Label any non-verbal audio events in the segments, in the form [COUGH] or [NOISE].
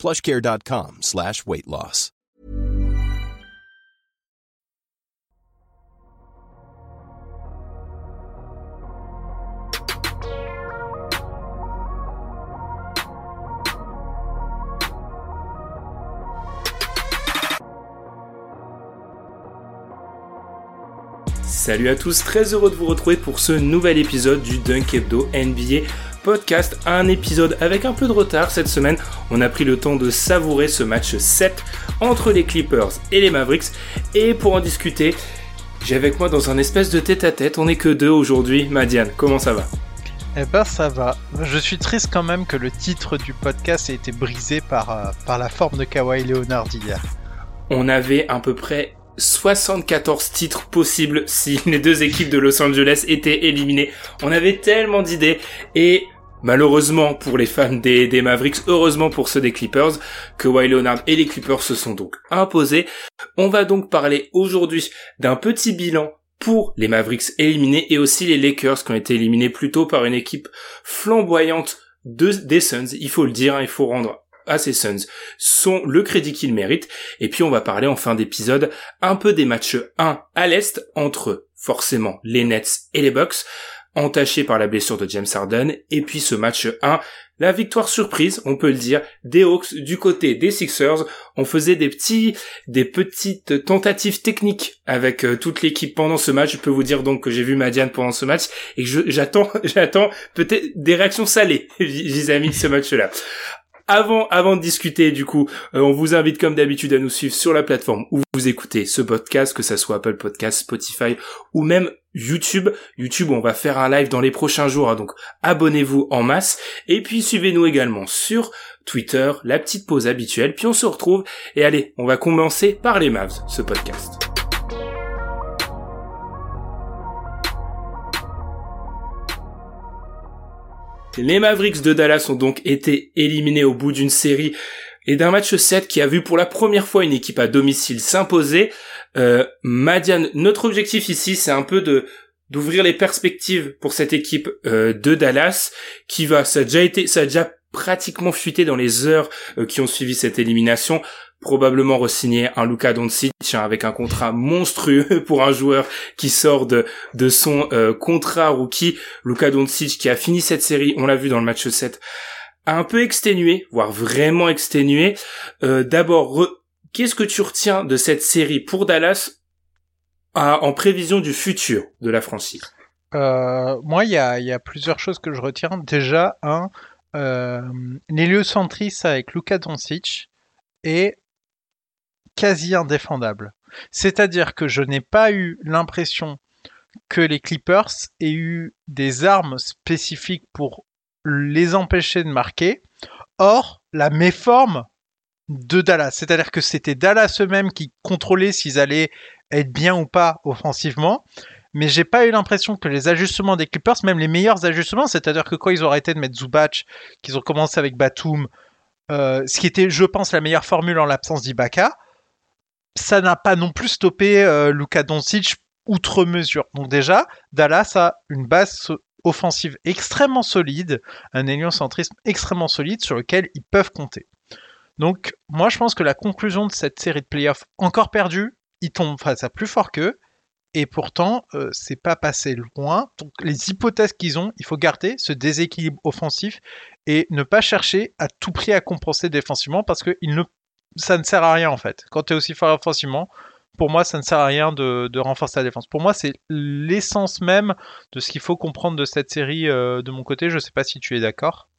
plushcare.com slash weight loss. Salut à tous, très heureux de vous retrouver pour ce nouvel épisode du Dunk Hebdo NBA podcast. Un épisode avec un peu de retard cette semaine. On a pris le temps de savourer ce match 7 entre les Clippers et les Mavericks. Et pour en discuter, j'ai avec moi dans un espèce de tête à tête. On n'est que deux aujourd'hui. Madiane, comment ça va? Eh ben ça va. Je suis triste quand même que le titre du podcast ait été brisé par, euh, par la forme de Kawhi Leonard hier. On avait à peu près 74 titres possibles si les deux équipes de Los Angeles étaient éliminées. On avait tellement d'idées et malheureusement pour les fans des, Mavericks, heureusement pour ceux des Clippers, que Leonard et les Clippers se sont donc imposés. On va donc parler aujourd'hui d'un petit bilan pour les Mavericks éliminés et aussi les Lakers qui ont été éliminés plus tôt par une équipe flamboyante de, des Suns. Il faut le dire, hein, il faut rendre à ces Suns sont le crédit qu'ils méritent. Et puis on va parler en fin d'épisode un peu des matchs 1 à l'Est entre forcément les Nets et les Bucks entachés par la blessure de James Harden, et puis ce match 1, la victoire surprise, on peut le dire, des Hawks du côté des Sixers. On faisait des petits, des petites tentatives techniques avec euh, toute l'équipe pendant ce match. Je peux vous dire donc que j'ai vu Madiane pendant ce match et que j'attends, [LAUGHS] j'attends peut-être des réactions salées [LAUGHS] vis-à-vis de ce match-là avant, avant de discuter, du coup, euh, on vous invite comme d'habitude à nous suivre sur la plateforme où vous écoutez ce podcast, que ça soit Apple Podcast, Spotify ou même YouTube. YouTube, on va faire un live dans les prochains jours, hein, donc abonnez-vous en masse. Et puis suivez-nous également sur Twitter, la petite pause habituelle. Puis on se retrouve. Et allez, on va commencer par les Mavs, ce podcast. Les Mavericks de Dallas ont donc été éliminés au bout d'une série et d'un match 7 qui a vu pour la première fois une équipe à domicile s'imposer. Euh, Madiane, notre objectif ici, c'est un peu de d'ouvrir les perspectives pour cette équipe euh, de Dallas qui va, ça a déjà été, ça a déjà pratiquement fuité dans les heures euh, qui ont suivi cette élimination probablement re-signer un Luka Doncic hein, avec un contrat monstrueux [LAUGHS] pour un joueur qui sort de, de son euh, contrat rookie. Luka Doncic qui a fini cette série, on l'a vu dans le match 7, un peu exténué, voire vraiment exténué. Euh, D'abord, qu'est-ce que tu retiens de cette série pour Dallas en prévision du futur de la franchise? Euh, Moi, il y a, plusieurs choses que je retiens. Déjà, un, euh, l'héliocentrisme avec Luka Doncic et quasi indéfendable. C'est-à-dire que je n'ai pas eu l'impression que les Clippers aient eu des armes spécifiques pour les empêcher de marquer. Or, la méforme de Dallas, c'est-à-dire que c'était Dallas eux-mêmes qui contrôlaient s'ils allaient être bien ou pas offensivement, mais j'ai pas eu l'impression que les ajustements des Clippers, même les meilleurs ajustements, c'est-à-dire que quand ils ont arrêté de mettre Zubac, qu'ils ont commencé avec Batum, euh, ce qui était, je pense, la meilleure formule en l'absence d'Ibaka, ça n'a pas non plus stoppé euh, Luka Doncic outre mesure. Donc déjà, Dallas a une base offensive extrêmement solide, un héliocentrisme extrêmement solide sur lequel ils peuvent compter. Donc moi je pense que la conclusion de cette série de playoffs encore perdue, ils tombent face à plus fort qu'eux, et pourtant euh, c'est pas passé loin. Donc les hypothèses qu'ils ont, il faut garder ce déséquilibre offensif et ne pas chercher à tout prix à compenser défensivement parce que ça ne sert à rien en fait. Quand tu es aussi fort offensivement, pour moi, ça ne sert à rien de, renforcer la défense. Pour moi, c'est l'essence même de ce qu'il faut comprendre de cette série euh, de mon côté. Je ne sais pas si tu es d'accord.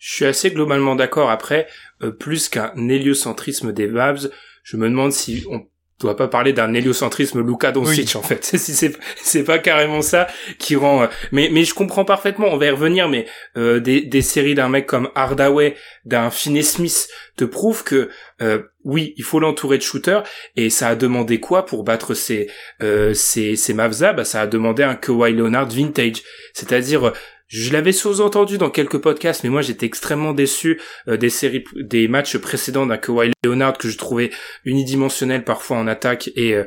Je suis assez globalement d'accord. Après, euh, plus qu'un héliocentrisme des Mavs, je me demande si on doit pas parler d'un héliocentrisme Luka Doncic en fait. [LAUGHS] c'est c'est pas carrément ça qui rend. Euh, mais mais je comprends parfaitement. On va y revenir. Mais euh, des des séries d'un mec comme Hardaway, d'un Finney Smith te prouvent que euh, oui, il faut l'entourer de shooters. Et ça a demandé quoi pour battre ces euh, ces ces Mavs Bah ça a demandé un Kawhi Leonard vintage, c'est-à-dire je l'avais sous-entendu dans quelques podcasts, mais moi j'étais extrêmement déçu euh, des séries, des matchs précédents d'un Kawhi Leonard que je trouvais unidimensionnel parfois en attaque et euh,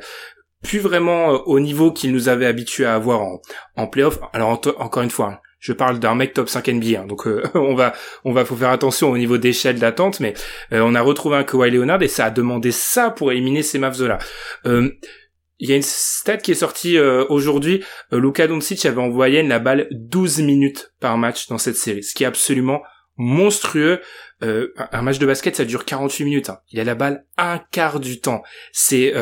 plus vraiment euh, au niveau qu'il nous avait habitué à avoir en, en playoff. Alors encore une fois, hein, je parle d'un mec top 5 NBA, hein, donc [LAUGHS] on va on va faut faire attention au niveau d'échelle d'attente, mais on a retrouvé un Kawhi Leonard et ça a demandé ça pour éliminer ces Mavs là. Il y a une stat qui est sortie euh, aujourd'hui. Euh, Luka Doncic avait en moyenne la balle 12 minutes par match dans cette série, ce qui est absolument monstrueux. Euh, un match de basket, ça dure 48 minutes. Hein. Il a la balle un quart du temps. C'est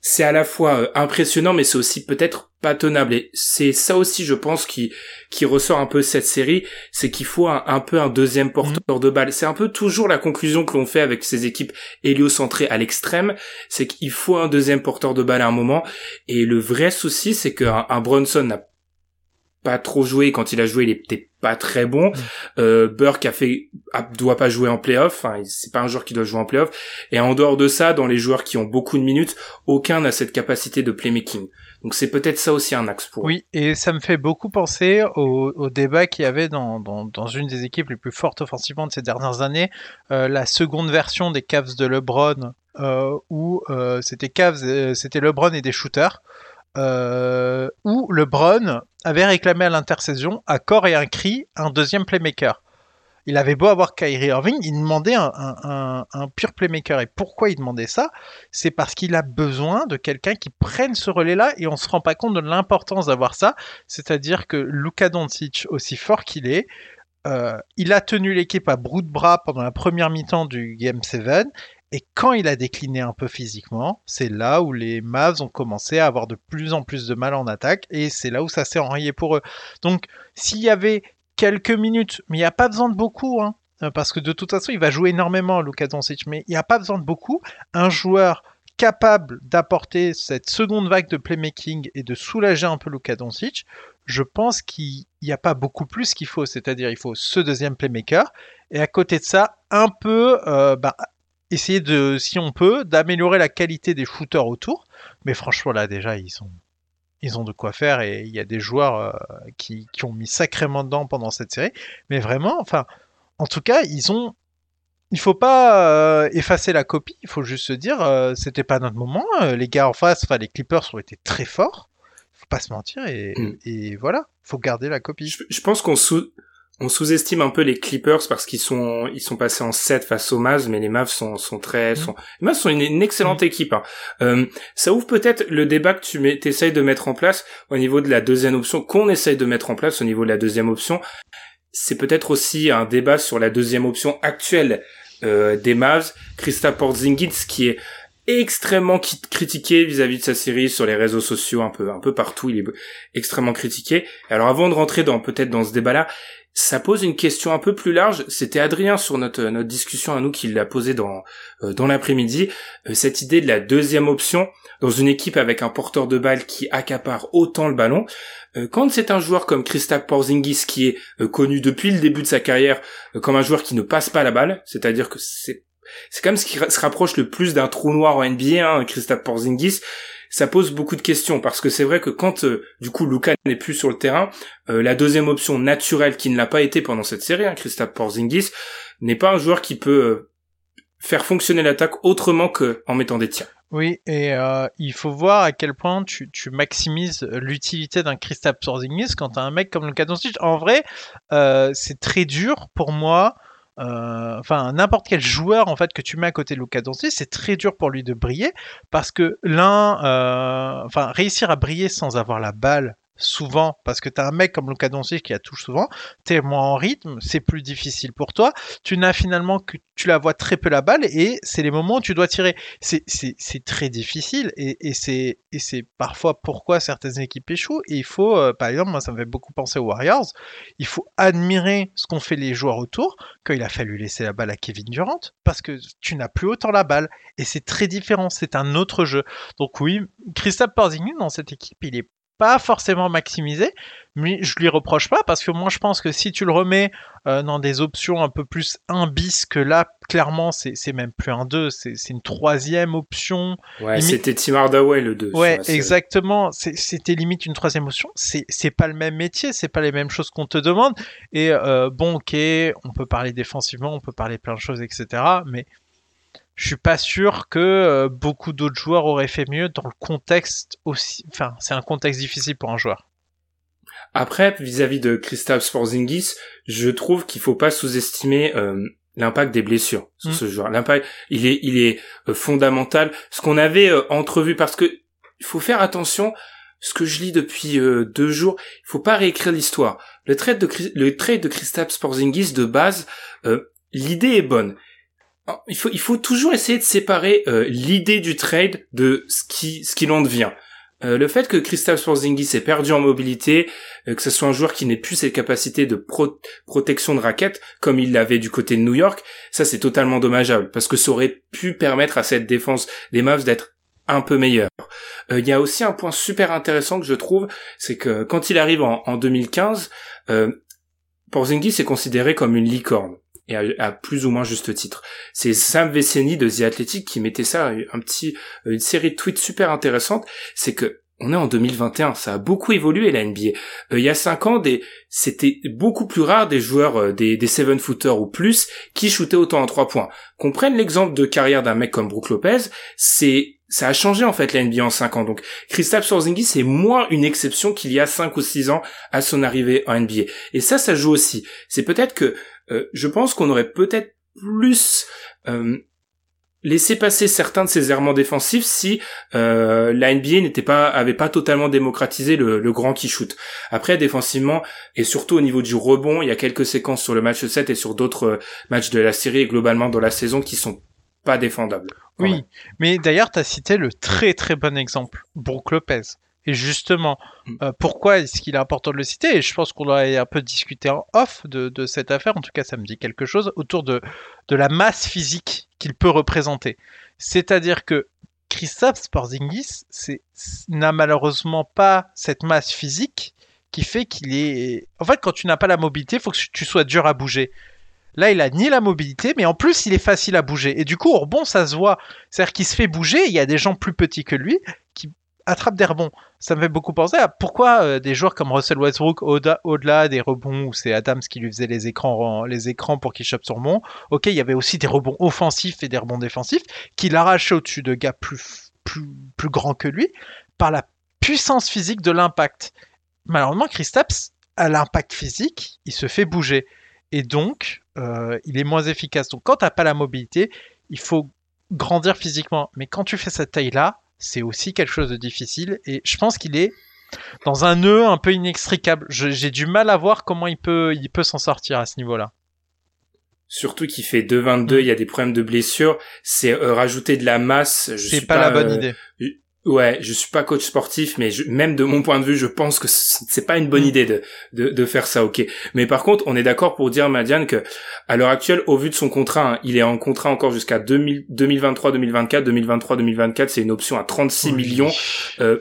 c'est à la fois euh, impressionnant, mais c'est aussi peut-être pas tenable. Et c'est ça aussi, je pense, qui qui ressort un peu cette série, c'est qu'il faut un, peu un deuxième porteur de balle. C'est un peu toujours la conclusion que l'on fait avec ces équipes héliocentrées à l'extrême, c'est qu'il faut un deuxième porteur de balle à un moment. Et le vrai souci, c'est qu'un un Brunson n'a pas trop joué. Quand il a joué, il était pas très bon. Mm. Euh, Burke a fait, doit pas jouer en playoff. C'est pas un joueur qui doit jouer en playoff. Et en dehors de ça, dans les joueurs qui ont beaucoup de minutes, aucun n'a cette capacité de playmaking. Donc c'est peut-être ça aussi un axe pour. Oui, et ça me fait beaucoup penser au, débat qu'il y avait dans, une des équipes les plus fortes offensivement de ces dernières années, euh, la seconde version des Cavs de LeBron, euh, où euh, c'était Cavs, c'était LeBron et des shooters où LeBron avait réclamé à l'intersaison, à corps et un cri, un deuxième playmaker. Il avait beau avoir Kyrie Irving, il demandait un, pur playmaker. Et pourquoi il demandait ça? C'est parce qu'il a besoin de quelqu'un qui prenne ce relais-là et on se rend pas compte de l'importance d'avoir ça. C'est-à-dire que Luka Doncic, aussi fort qu'il est, euh, il a tenu l'équipe à bout de bras pendant la première mi-temps du Game 7 et quand il a décliné un peu physiquement, c'est là où les Mavs ont commencé à avoir de plus en plus de mal en attaque et c'est là où ça s'est enrayé pour eux. Donc s'il y avait quelques minutes, mais il n'y a pas besoin de beaucoup, hein, parce que de toute façon il va jouer énormément Luka Doncic, mais il n'y a pas besoin de beaucoup. Un joueur capable d'apporter cette seconde vague de playmaking et de soulager un peu Luka Doncic, je pense qu'il n'y a pas beaucoup plus qu'il faut. C'est-à-dire il faut ce deuxième playmaker et à côté de ça, un peu euh, bah, essayer de, si on peut, d'améliorer la qualité des shooters autour. Mais franchement, là, déjà, ils sont, ils ont de quoi faire et il y a des joueurs euh, qui, qui, ont mis sacrément dedans pendant cette série. Mais vraiment, enfin, en tout cas, ils ont. Il faut pas euh, effacer la copie. Il faut juste se dire, euh, c'était pas notre moment. les gars en face, enfin, les Clippers ont été très forts. Faut pas se mentir et, mm. et voilà. Faut garder la copie. Je, je pense qu'on sous on sous-estime un peu les Clippers parce qu'ils sont ils sont passés en 7 face aux Mavs mais les Mavs sont sont très mm. sont les Mavs sont une, excellente mm. équipe hein. euh, ça ouvre peut-être le débat que tu essayes de mettre en place au niveau de la deuxième option qu'on essaye de mettre en place au niveau de la deuxième option c'est peut-être aussi un débat sur la deuxième option actuelle euh, des Mavs Krista Porzingis qui est extrêmement critiqué vis-à-vis de sa série sur les réseaux sociaux un peu un peu partout il est extrêmement critiqué alors avant de rentrer dans peut-être dans ce débat là ça pose une question un peu plus large. C'était Adrien sur notre notre discussion à nous qui l'a posé dans euh, dans l'après-midi. Euh, cette idée de la deuxième option dans une équipe avec un porteur de balle qui accapare autant le ballon. Euh, quand c'est un joueur comme Kristaps Porzingis qui est connu depuis le début de sa carrière comme un joueur qui ne passe pas la balle, c'est-à-dire que c'est c'est quand ce qui se rapproche le plus d'un trou noir en NBA, hein, Kristaps Porzingis ça pose beaucoup de questions parce que c'est vrai que quand euh, du coup Luka n'est plus sur le terrain, euh, la deuxième option naturelle qui ne l'a pas été pendant cette série, hein, Christophe Porzingis, n'est pas un joueur qui peut euh, faire fonctionner l'attaque autrement que en mettant des tirs. Oui, et il faut voir à quel point tu, tu maximises l'utilité d'un Christophe Porzingis quand as un mec comme Luka Doncic. En vrai, c'est très dur pour moi euh, enfin n'importe quel joueur en fait que tu mets à côté de Luka Doncic, c'est très dur pour lui de briller parce que l'un, euh, enfin réussir à briller sans avoir la balle, souvent parce que tu as un mec comme Luka Doncic qui a touche souvent, tu es moins en rythme, c'est plus difficile pour toi. Tu n'as finalement que tu la vois très peu la balle et c'est les moments où tu dois tirer. C'est très difficile et, et c'est parfois pourquoi certaines équipes échouent. Et il faut, euh, par exemple, moi ça me fait beaucoup penser aux Warriors, il faut admirer ce qu'ont fait les joueurs autour quand il a fallu laisser la balle à Kevin Durant parce que tu n'as plus autant la balle et c'est très différent, c'est un autre jeu. Donc oui, Christophe Porzingis dans cette équipe, il est pas forcément maximisé, mais je lui reproche pas parce que moi je pense que si tu le remets euh, dans des options un peu plus 1 bis que là, clairement c'est même plus un 2, c'est une troisième option. Ouais, c'était Tim Hardaway le 2. Ouais, exactement, c'était limite une troisième option. C'est pas le même métier, c'est pas les mêmes choses qu'on te demande. Et euh, bon, ok, on peut parler défensivement, on peut parler plein de choses, etc. Mais je suis pas sûr que euh, beaucoup d'autres joueurs auraient fait mieux dans le contexte aussi. Enfin, c'est un contexte difficile pour un joueur. Après, vis-à-vis de Kristaps Porzingis, je trouve qu'il faut pas sous-estimer euh, l'impact des blessures sur mm. ce joueur. L'impact, il est, il est euh, fondamental. Ce qu'on avait entrevu, parce que il faut faire attention. Ce que je lis depuis deux jours, il faut pas réécrire l'histoire. Le trade de le trade de Kristaps Porzingis de base, l'idée est bonne il faut, il faut toujours essayer de séparer euh, l'idée du trade de ce qui, en devient. Euh, le fait que Kristaps Porzingis ait perdu en mobilité, euh, que ce soit un joueur qui n'ait plus ses capacités de protection de raquette comme il l'avait du côté de New York, ça c'est totalement dommageable parce que ça aurait pu permettre à cette défense des Mavs d'être un peu meilleure. Il y a aussi un point super intéressant que je trouve, c'est que quand il arrive en, en 2015, Porzingis est considéré comme une licorne et à, plus ou moins juste titre. C'est Sam Veceni de The Athletic qui mettait ça, un petit, une série de tweets super intéressante, c'est que on est en 2021, ça a beaucoup évolué la NBA. Euh, il y a cinq ans, des, c'était beaucoup plus rare des joueurs euh, des, des seven footers ou plus qui shootaient autant en trois points. Qu'on prenne l'exemple de carrière d'un mec comme Brook Lopez, c'est ça a changé en fait la NBA en cinq ans. Donc Kristaps Porzingis c'est moins une exception qu'il y a cinq ou six ans à son arrivée en NBA. Et ça, ça joue aussi. C'est peut-être que euh, je pense qu'on aurait peut-être plus euh, laissé passer certains de ces errements défensifs si euh, la NBA n'était pas avait pas totalement démocratisé le, grand qui shoot. Après défensivement et surtout au niveau du rebond, il y a quelques séquences sur le match 7 et sur d'autres matchs de la série et globalement dans la saison qui sont pas défendables. Oui, mais d'ailleurs tu as cité le très très bon exemple, Brook Lopez. Et justement, mm. euh, pourquoi est-ce qu'il est important de le citer? Et je pense qu'on doit un peu discuter en off de, cette affaire, en tout cas ça me dit quelque chose, autour de, de la masse physique qu'il peut représenter. C'est-à-dire que Christophe Porzingis n'a malheureusement pas cette masse physique qui fait qu'il est... En fait, quand tu n'as pas la mobilité, il faut que tu sois dur à bouger. Là, il a ni la mobilité, mais en plus, il est facile à bouger. Et du coup, rebond, ça se voit. C'est-à-dire qu'il se fait bouger, il y a des gens plus petits que lui attrape des rebonds. Ça me fait beaucoup penser à pourquoi euh, des joueurs comme Russell Westbrook, au-delà des rebonds où c'est Adams qui lui faisait les écrans, les écrans pour qu'il chope son rebond, ok, il y avait aussi des rebonds offensifs et des rebonds défensifs qu'il arrachait au-dessus de gars plus, plus, plus grands que lui par la puissance physique de l'impact. Malheureusement, Kristaps, à l'impact physique, il se fait bouger. Et donc, euh, il est moins efficace. Donc, quand tu n'as pas la mobilité, il faut grandir physiquement. Mais quand tu fais cette taille-là, c'est aussi quelque chose de difficile. Et je pense qu'il est dans un nœud un peu inextricable. J'ai du mal à voir comment il peut, il peut s'en sortir à ce niveau-là. Surtout qu'il fait 2,22, il y a des problèmes de blessure. C'est euh, rajouter de la masse. C'est pas, pas, la bonne idée. Ouais, je suis pas coach sportif, mais même de mon point de vue, je pense que c'est pas une bonne mm. idée de, de, de faire ça, ok. Mais par contre, on est d'accord pour dire, Madiane, que à l'heure actuelle, au vu de son contrat, hein, il est en contrat encore jusqu'à 2023-2024, 2023-2024, c'est une option à 36 millions. Euh,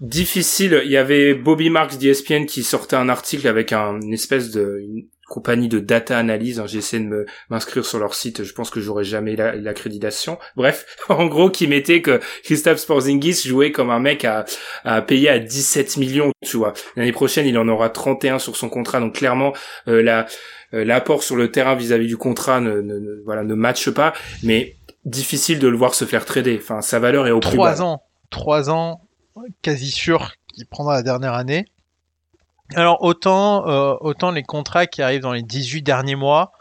difficile. Il y avait Bobby Marks d'ESPN qui sortait un article avec un, une espèce de compagnie de data analyse. Hein, J'ai essayé de m'inscrire sur leur site. Je pense que j'aurai jamais l'accréditation. Bref, [LAUGHS] en gros, qui mettait que Christophe Sporzingis jouait comme un mec à, à payer à 17 millions. Tu vois, l'année prochaine, il en aura 31 sur son contrat. Donc clairement, euh, la euh, l'apport sur le terrain vis-à-vis du contrat ne, ne, voilà ne matche pas. Mais difficile de le voir se faire trader. Enfin, sa valeur est au plus bas. Trois ans, trois ans, quasi sûr qu'il prendra la dernière année. Alors autant, euh, autant les contrats qui arrivent dans les 18 derniers mois,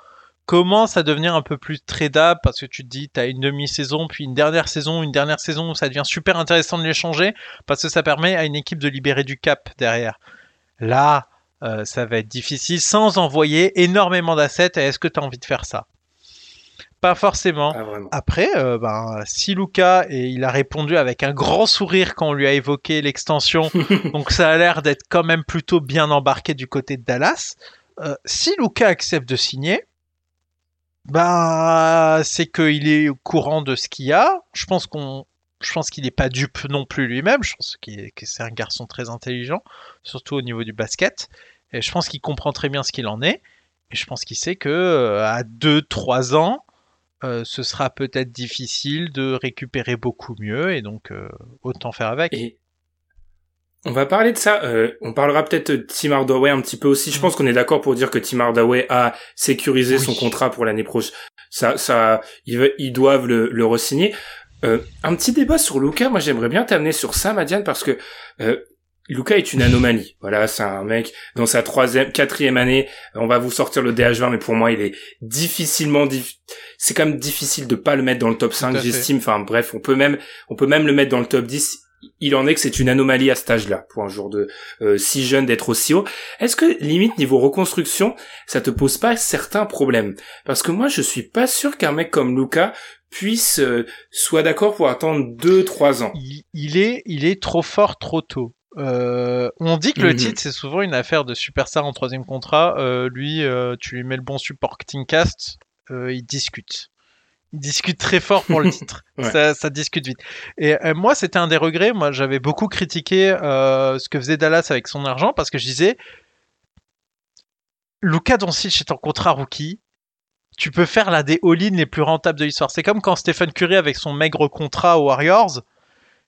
commence à devenir un peu plus tradable parce que tu te dis, tu as une demi-saison, puis une dernière saison, une dernière saison où ça devient super intéressant de l'échanger parce que ça permet à une équipe de libérer du cap derrière. Là, euh, ça va être difficile sans envoyer énormément d'assets. Est-ce que tu as envie de faire ça? Pas forcément. Après, euh, ben, si Luca, et il a répondu avec un grand sourire quand on lui a évoqué l'extension, [LAUGHS] donc ça a l'air d'être quand même plutôt bien embarqué du côté de Dallas. Euh, si Luca accepte de signer, bah, c'est qu'il est au courant de ce qu'il y a. Je pense qu'on, je pense qu'il n'est pas dupe non plus lui-même. Je pense qu'il que c'est un garçon très intelligent, surtout au niveau du basket. Et je pense qu'il comprend très bien ce qu'il en est. Et je pense qu'il sait que euh, à 2-3 ans, euh, ce sera peut-être difficile de récupérer beaucoup mieux. Et donc, euh, autant faire avec. On va parler de ça. Euh, on parlera peut-être de Tim Hardaway un petit peu aussi. Je mm. pense qu'on est d'accord pour dire que Tim Hardaway a sécurisé son contrat pour l'année prochaine. Ça, ça, ils, ils doivent le, le re-signer. Euh, un petit débat sur Luca. Moi, j'aimerais bien t'amener sur ça, Madiane, parce que euh, Luca est une anomalie. Voilà, c'est un mec dans sa troisième, quatrième année. On va vous sortir le DH20, mais pour moi, il est difficilement, c'est quand même difficile de pas le mettre dans le top 5, j'estime. Enfin, bref, on peut même, on peut même le mettre dans le top 10 il en est que c'est une anomalie à cet âge-là, pour un jour de euh, si jeune d'être aussi haut. Est-ce que limite niveau reconstruction, ça te pose pas certains problèmes? Parce que moi, je suis pas sûr qu'un mec comme Luca puisse euh, soit d'accord pour attendre 2-3 ans. Il, est, il est trop fort trop tôt. Euh, on dit que le mhm. titre c'est souvent une affaire de superstar en troisième contrat. lui, tu lui mets le bon supporting cast, il discute discute très fort pour le [LAUGHS] titre. ça, discute vite. Et euh, moi, c'était un des regrets. Moi, j'avais beaucoup critiqué euh, ce que faisait Dallas avec son argent parce que je disais, Luca Doncic est en contrat rookie. Tu peux faire la des all-in les plus rentables de l'histoire. C'est comme quand Stephen Curry avec son maigre contrat aux Warriors.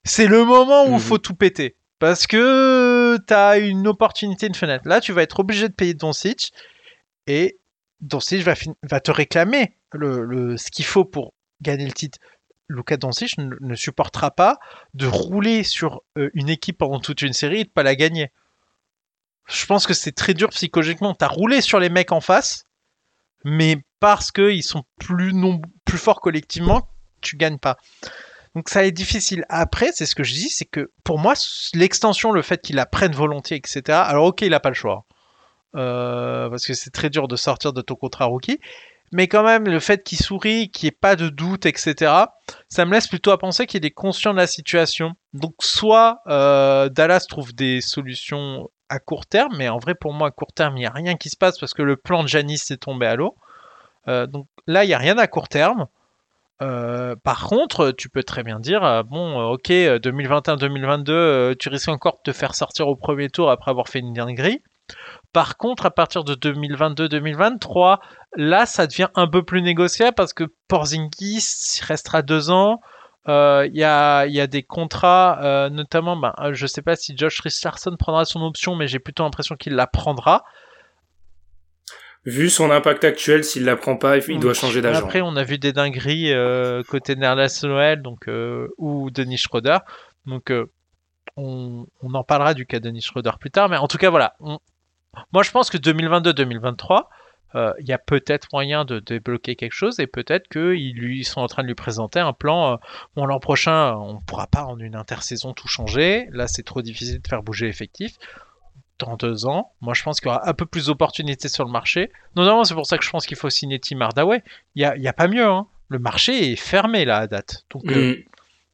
C'est le moment où il mhm. faut tout péter. Parce que tu as une opportunité, une fenêtre. Là, tu vas être obligé de payer Doncic. Et Doncic va, va te réclamer le, ce qu'il faut pour gagner le titre. Luka Doncic ne, supportera pas de rouler sur euh, une équipe pendant toute une série et de pas la gagner. Je pense que c'est très dur psychologiquement. Tu as roulé sur les mecs en face, mais parce qu'ils sont plus, non, plus forts collectivement, tu gagnes pas. Donc ça est difficile. Après, c'est ce que je dis, c'est que pour moi, l'extension, le fait qu'il la prenne volontiers, etc. Alors ok, il n'a pas le choix. Euh, parce que c'est très dur de sortir de ton contrat rookie. Mais quand même, le fait qu'il sourit, qu'il n'y ait pas de doute, etc., ça me laisse plutôt à penser qu'il est conscient de la situation. Donc soit euh, Dallas trouve des solutions à court terme, mais en vrai pour moi à court terme il n'y a rien qui se passe parce que le plan de Janice est tombé à l'eau. Euh, donc là il n'y a rien à court terme. Par contre, tu peux très bien dire, bon, ok, 2021-2022, tu risques encore de te faire sortir au premier tour après avoir fait une dinguerie. Par contre, à partir de 2022-2023, là, ça devient un peu plus négociable parce que Porzingis restera deux ans. Euh, il y, a, des contrats, euh, notamment, ben, je ne sais pas si Josh Richardson prendra son option, mais j'ai plutôt l'impression qu'il la prendra. Vu son impact actuel, s'il la prend pas, il doit changer d'agent. Après, on a vu des dingueries euh, côté Nerlas Noël donc ou Denis Schroeder. Donc, on, on, en parlera du cas de Denis Schroeder plus tard. Mais en tout cas, voilà, on, moi, je pense que 2022-2023, euh, il y a peut-être moyen de débloquer quelque chose et peut-être qu'ils sont en train de lui présenter un plan. Euh, bon, l'an prochain, on ne pourra pas en une intersaison tout changer. Là, c'est trop difficile de faire bouger l'effectif. Dans deux ans, moi, je pense qu'il y aura un peu plus d'opportunités sur le marché. Notamment, c'est pour ça que je pense qu'il faut signer Tim Hardaway. Il n'y a, a, pas mieux. Hein. Le marché est fermé là à date. Donc, euh, mm.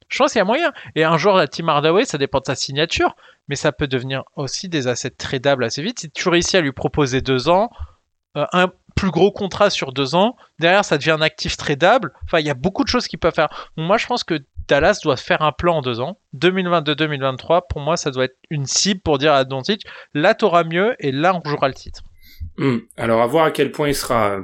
je pense qu'il y a moyen. Et un jour, la Tim Hardaway, ça dépend de sa signature mais ça peut devenir aussi des assets tradables assez vite. Si tu réussis à lui proposer deux ans, euh, un plus gros contrat sur deux ans, derrière ça devient un actif tradable. Enfin, il y a beaucoup de choses qu'il peut faire. moi, je pense que Dallas doit faire un plan en deux ans. 2022-2023, pour moi, ça doit être une cible pour dire à Doncic, là, t'auras mieux et là, on jouera le titre. Hmm. Alors, à voir à quel point il sera,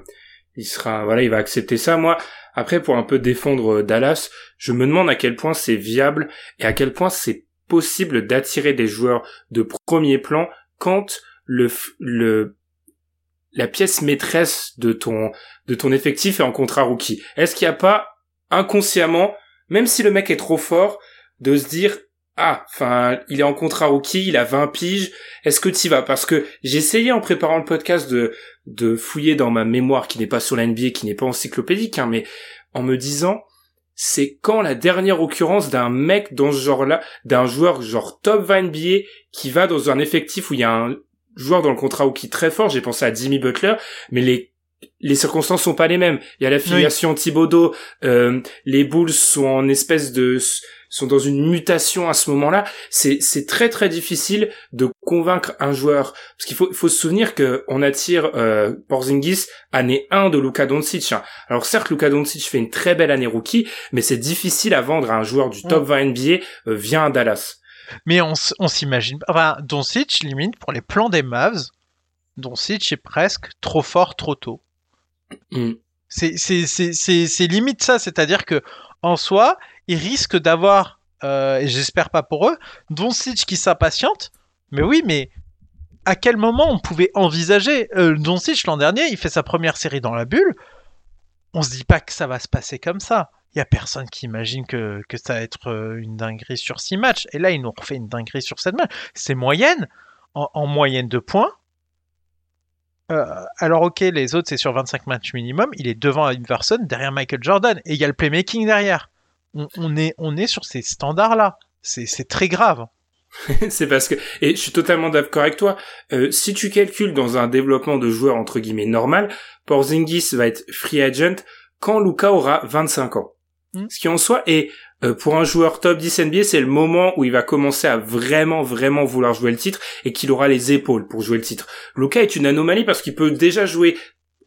il sera, voilà, il va accepter ça. Moi, après, pour un peu défendre euh, Dallas, je me demande à quel point c'est viable et à quel point c'est possible d'attirer des joueurs de premier plan quand le, le la pièce maîtresse de ton de ton effectif est en contrat rookie. Est-ce qu'il n'y a pas inconsciemment, même si le mec est trop fort, de se dire ah, enfin, il est en contrat rookie, il a 20 piges. Est-ce que tu vas? Parce que essayé en préparant le podcast de de fouiller dans ma mémoire qui n'est pas sur la NBA, qui n'est pas encyclopédique, hein, mais en me disant c'est quand la dernière occurrence d'un mec dans ce genre-là, d'un joueur genre top 20 NBA qui va dans un effectif où il y a un joueur dans le contrat rookie très fort, j'ai pensé à Jimmy Butler, mais les les circonstances sont pas les mêmes. Il y a l'affiliation oui. Thibodeau, euh, les Bulls sont en espèce de sont dans une mutation à ce moment-là. C'est c'est très très difficile de convaincre un joueur parce qu'il faut faut se souvenir que on attire euh, Porzingis année 1 de Luka Doncic. Hein. Alors certes Luka Doncic fait une très belle année rookie, mais c'est difficile à vendre à un joueur du top 20 NBA euh, via un Dallas. Mais on, on s'imagine enfin Doncic limite pour les plans des Mavs, Doncic est presque trop fort trop tôt. Mm. C'est limite ça, c'est-à-dire que en soi, ils risquent d'avoir, euh, et j'espère pas pour eux, Doncic qui s'impatiente. Mais oui, mais à quel moment on pouvait envisager euh, Doncic l'an dernier, il fait sa première série dans la bulle. On se dit pas que ça va se passer comme ça. Il y a personne qui imagine que, ça va être euh, une dinguerie sur 6 matchs. Et là, ils nous refait une dinguerie sur 7 matchs. C'est moyenne, en, en, moyenne de points. Euh, alors ok, les autres c'est sur 25 matchs minimum. Il est devant Iverson, derrière Michael Jordan. Et il y a le playmaking derrière. On, on est, on est sur ces standards-là. C'est très grave. [LAUGHS] c'est parce que et je suis totalement d'accord avec toi. Euh, si tu calcules dans un développement de joueur entre guillemets normal, Porzingis va être free agent quand Luca aura 25 ans. Mm. Ce qui en soi est euh, pour un joueur top 10 NBA, c'est le moment où il va commencer à vraiment vraiment vouloir jouer le titre et qu'il aura les épaules pour jouer le titre. Luca est une anomalie parce qu'il peut déjà jouer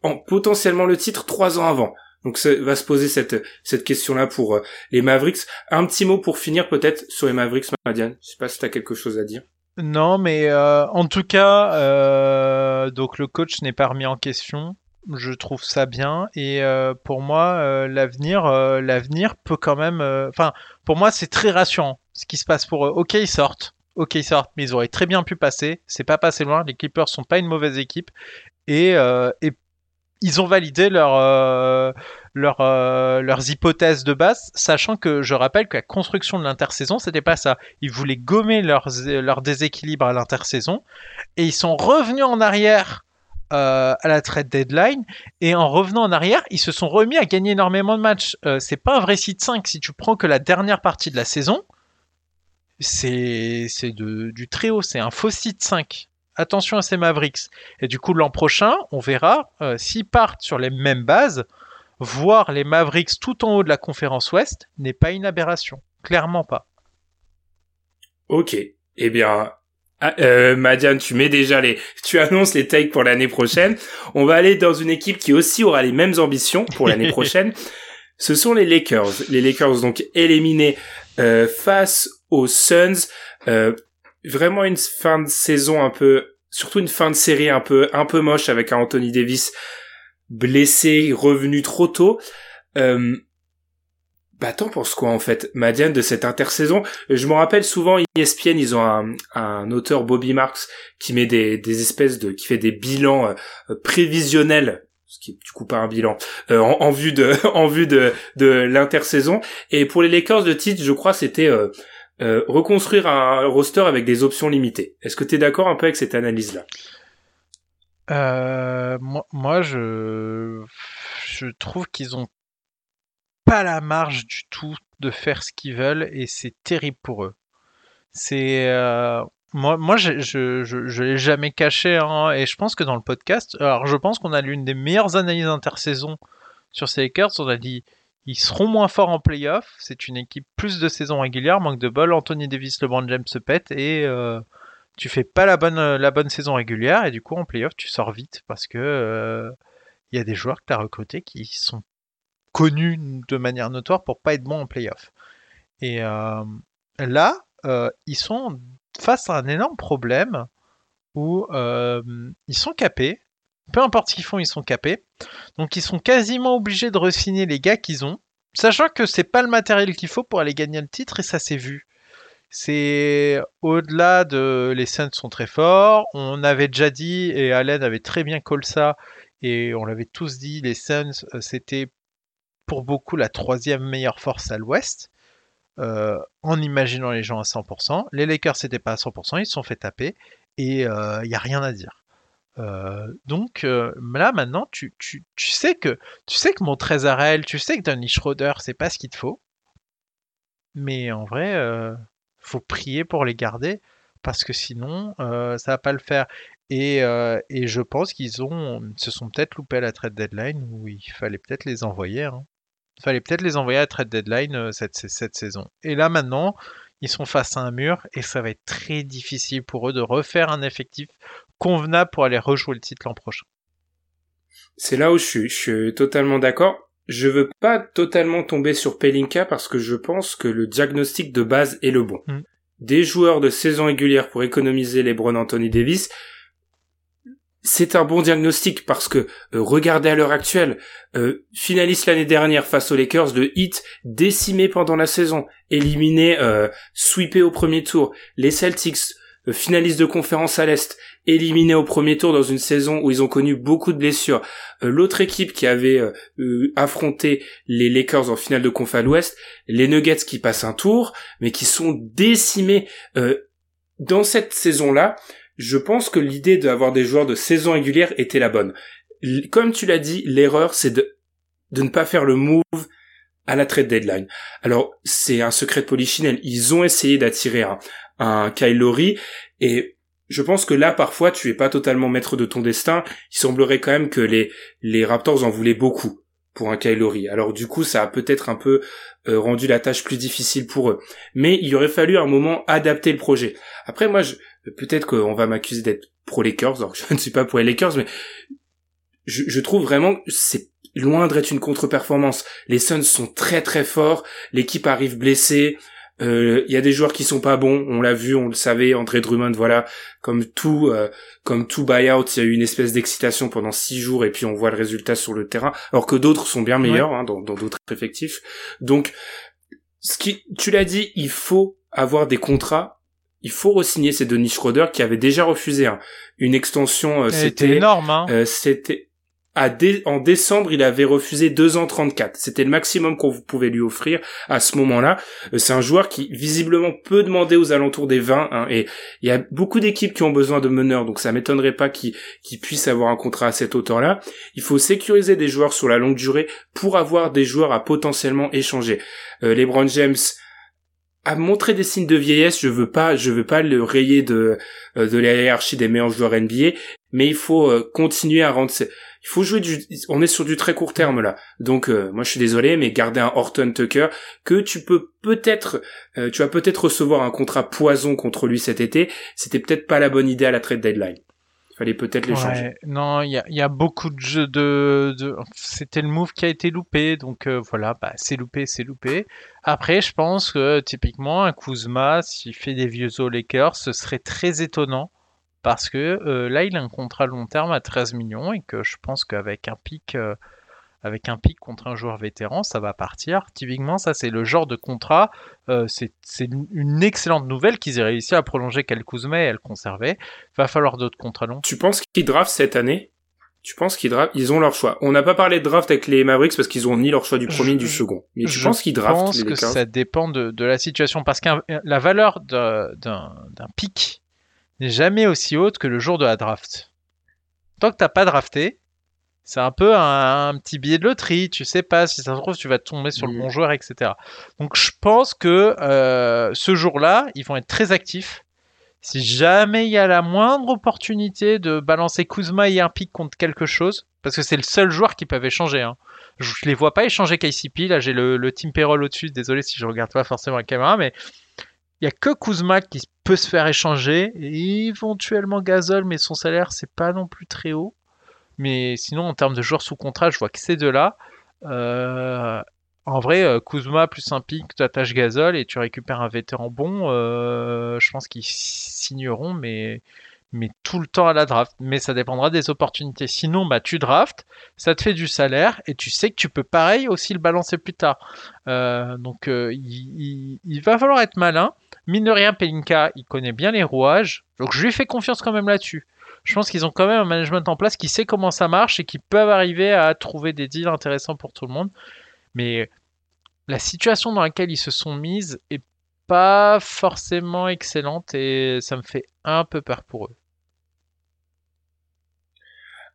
en potentiellement le titre trois ans avant. Donc ça va se poser cette cette question-là pour euh, les Mavericks. Un petit mot pour finir peut-être sur les Mavericks, Madiane. Je sais pas si tu as quelque chose à dire. Non, mais euh, en tout cas, euh, donc le coach n'est pas remis en question. Je trouve ça bien et euh, pour moi, euh, l'avenir, l'avenir peut quand même. Enfin, pour moi, c'est très rassurant ce qui se passe pour eux. Ok, ils sortent. Ok, ils sortent, mais ils auraient très bien pu passer. C'est pas passé loin. Les Clippers sont pas une mauvaise équipe et, et ils ont validé leur, euh, leur, euh, leurs hypothèses de base, sachant que je rappelle que la construction de l'intersaison, c'était pas ça. Ils voulaient gommer leur, leur déséquilibre à l'intersaison et ils sont revenus en arrière euh, à la trade deadline et en revenant en arrière, ils se sont remis à gagner énormément de matchs. Euh, c'est pas un vrai site 5 si tu prends que la dernière partie de la saison. C'est du très haut, c'est un faux site 5 attention à ces Mavericks. Et du coup, l'an prochain, on verra euh, s'ils partent sur les mêmes bases, voir les Mavericks tout en haut de la conférence Ouest n'est pas une aberration. Clairement pas. Ok. Eh bien, ah, euh, Madiane, tu mets déjà les, tu annonces les takes pour l'année prochaine. On va aller dans une équipe qui aussi aura les mêmes ambitions pour l'année [LAUGHS] prochaine. Ce sont les Lakers. Les Lakers donc éliminés euh, face aux Suns. Euh, vraiment une fin de saison un peu, surtout une fin de série un peu, un peu moche avec un Anthony Davis blessé, revenu trop tôt. Euh, bah t'en penses quoi en fait, Madiane, de cette intersaison. Je me rappelle souvent ESPN, ils ont un, un auteur Bobby Marks qui met des, des espèces de, qui fait des bilans euh, prévisionnels ce qui est du coup pas un bilan euh, en, vue de [LAUGHS] en vue de de l'intersaison. Et pour les Lakers de titre je crois c'était euh, reconstruire un roster avec des options limitées. Est-ce que tu es d'accord un peu avec cette analyse-là? Euh, moi, moi, je, je trouve qu'ils ont pas la marge du tout de faire ce qu'ils veulent et c'est terrible pour eux. C'est euh, moi, moi, je, je, je, l'ai jamais caché hein, et je pense que dans le podcast, alors je pense qu'on a l'une des meilleures analyses intersaison sur ces Lakers. On a dit ils seront moins forts en playoff. C'est une équipe plus de saison régulière, manque de bol. Anthony Davis, LeBron James se pète et euh, tu fais pas la bonne, la bonne saison régulière et du coup en playoff tu sors vite parce que il euh, y a des joueurs que tu as recrutés qui sont connus de manière notoire pour pas être bons en playoff. Et euh, là, euh, ils sont face à un énorme problème où euh, ils sont capés, peu importe ce qu'ils font, ils sont capés. Donc ils sont quasiment obligés de re-signer les gars qu'ils ont, sachant que c'est pas le matériel qu'il faut pour aller gagner le titre et ça s'est vu. C'est au-delà de les Suns sont très forts. On avait déjà dit et Allen avait très bien call ça et on l'avait tous dit. Les Suns c'était pour beaucoup la troisième meilleure force à l'Ouest. en imaginant les gens à 100%. Les Lakers n'étaient pas à 100%, ils se sont fait taper et il n'y a rien à dire. donc là maintenant tu, tu, tu, sais que tu sais que mon Trésarel, tu sais que Danny Schroeder c'est pas ce qu'il te faut. Mais en vrai, faut prier pour les garder parce que sinon ça va pas le faire. Et, et je pense qu'ils ont se sont peut-être loupés à la trade deadline où il fallait peut-être les envoyer. Hein. Il fallait peut-être les envoyer à la trade deadline cette, cette saison. Et là maintenant, ils sont face à un mur et ça va être très difficile pour eux de refaire un effectif convenable pour aller rejouer le titre l'an prochain. C'est là où je suis, je suis totalement d'accord. Je veux pas totalement tomber sur Pelinka parce que je pense que le diagnostic de base est le bon. Mm. Des joueurs de saison régulière pour économiser les Bron Anthony Davis, c'est un bon diagnostic parce que euh, regardez à l'heure actuelle, euh, finaliste l'année dernière face aux Lakers, le hit décimé pendant la saison, éliminé, euh, sweepé au premier tour, les Celtics euh, finalistes de conférence à l'Est, éliminés au premier tour dans une saison où ils ont connu beaucoup de blessures. Euh, l'autre équipe qui avait affronté les Lakers en finale de conf à l'Ouest, les Nuggets qui passent un tour, mais qui sont décimés. dans cette saison-là, je pense que l'idée d'avoir des joueurs de saison régulière était la bonne. Comme tu l'as dit, l'erreur, c'est de, ne pas faire le move à la trade deadline. Alors, c'est un secret de polichinelle. Ils ont essayé d'attirer un, un et je pense que là, parfois, tu es pas totalement maître de ton destin. Il semblerait quand même que les, les Raptors en voulaient beaucoup pour un Kyle. Alors du coup, ça a peut-être un peu euh, rendu la tâche plus difficile pour eux. Mais il aurait fallu un moment adapter le projet. Après, moi, je, peut-être qu'on va m'accuser d'être pro Lakers, alors je [LAUGHS] ne suis pas pour les Lakers, mais je, je trouve vraiment c'est loin d'être une contre-performance. Les Suns sont très très forts, l'équipe arrive blessée, il euh, y a des joueurs qui sont pas bons, on l'a vu, on le savait, André Drummond, voilà, comme tout, euh, comme tout buyout, il y a eu une espèce d'excitation pendant six jours et puis on voit le résultat sur le terrain, alors que d'autres sont bien meilleurs hein, dans d'autres effectifs. Donc, ce qui, tu l'as dit, il faut avoir des contrats il faut re-signer ces Denis Schroeder qui avait déjà refusé hein. une extension. Euh, c'était énorme. Hein. Euh, c'était à en décembre, il avait refusé 2 ans 34. C'était le maximum qu'on pouvait lui offrir à ce moment-là. Euh, c'est un joueur qui visiblement peut demander aux alentours des 20. Hein, et il y a beaucoup d'équipes qui ont besoin de meneurs, donc ça m'étonnerait pas qu'il puisse avoir un contrat à cette hauteur-là. Il faut sécuriser des joueurs sur la longue durée pour avoir des joueurs à potentiellement échanger. Euh, LeBron James à montrer des signes de vieillesse, je veux pas, je veux pas le rayer de euh, de la des meilleurs joueurs NBA, mais il faut euh, continuer à rendre. Il faut jouer du. On est sur du très court terme là, donc euh, moi je suis désolé, mais garder un Horton Tucker que tu peux peut-être, tu vas peut-être recevoir un contrat poison contre lui cet été. C'était peut-être pas la bonne idée à la trade deadline. Il fallait peut-être les changer. Non, il y a, beaucoup de jeux de. C'était le move qui a été loupé, donc voilà, bah, c'est loupé, c'est loupé. Après, je pense que typiquement, un Kuzma, s'il fait des vieux aux Lakers, ce serait très étonnant. Parce que euh, là, il a un contrat long terme à 13 millions et que je pense qu'avec un pic, euh, avec un pic contre un joueur vétéran, ça va partir. Typiquement, ça c'est le genre de contrat. Euh, c'est une excellente nouvelle qu'ils aient réussi à prolonger Kel Kuzma et à le conserver. Va falloir d'autres contrats longs. Tu penses qu'il draft cette année? Tu penses qu'ils draftent? Ils ont leur choix. On n'a pas parlé de draft avec les Mavericks parce qu'ils ont ni leur choix du premier ni du second. Mais tu penses qu'ils draftent Je pense que ça dépend de, de, la situation parce que la valeur d'un pic n'est jamais aussi haute que le jour de la draft. Tant que t'as pas drafté, c'est un peu un, petit billet de loterie. Tu sais pas si ça se trouve tu vas tomber sur le mm. bon joueur, etc. Donc je pense que euh, ce jour-là, ils vont être très actifs si jamais il y a la moindre opportunité de balancer Kuzma et un pic contre quelque chose, parce que c'est le seul joueur qui peuvent échanger. Hein. Je, les vois pas échanger KCP. Là, j'ai le, team payroll au-dessus. Désolé si je regarde pas forcément la caméra, mais il y a que Kuzma qui peut se faire échanger. Et éventuellement Gasol, mais son salaire c'est pas non plus très haut. Mais sinon, en termes de joueurs sous contrat, je vois que ces deux-là. Euh, en vrai, euh, Kuzma plus un pic, tu attaches Gazol et tu récupères un vétéran bon. Euh, je pense qu'ils signeront, mais, mais tout le temps à la draft. Mais ça dépendra des opportunités. Sinon, bah, tu drafts, ça te fait du salaire et tu sais que tu peux pareil aussi le balancer plus tard. Donc, il, va falloir être malin. Mine de rien, Pelinka, il connaît bien les rouages. Donc, je lui fais confiance quand même là-dessus. Je pense qu'ils ont quand même un management en place qui sait comment ça marche et qui peuvent arriver à trouver des deals intéressants pour tout le monde. Mais la situation dans laquelle ils se sont mises est pas forcément excellente et ça me fait un peu peur pour eux.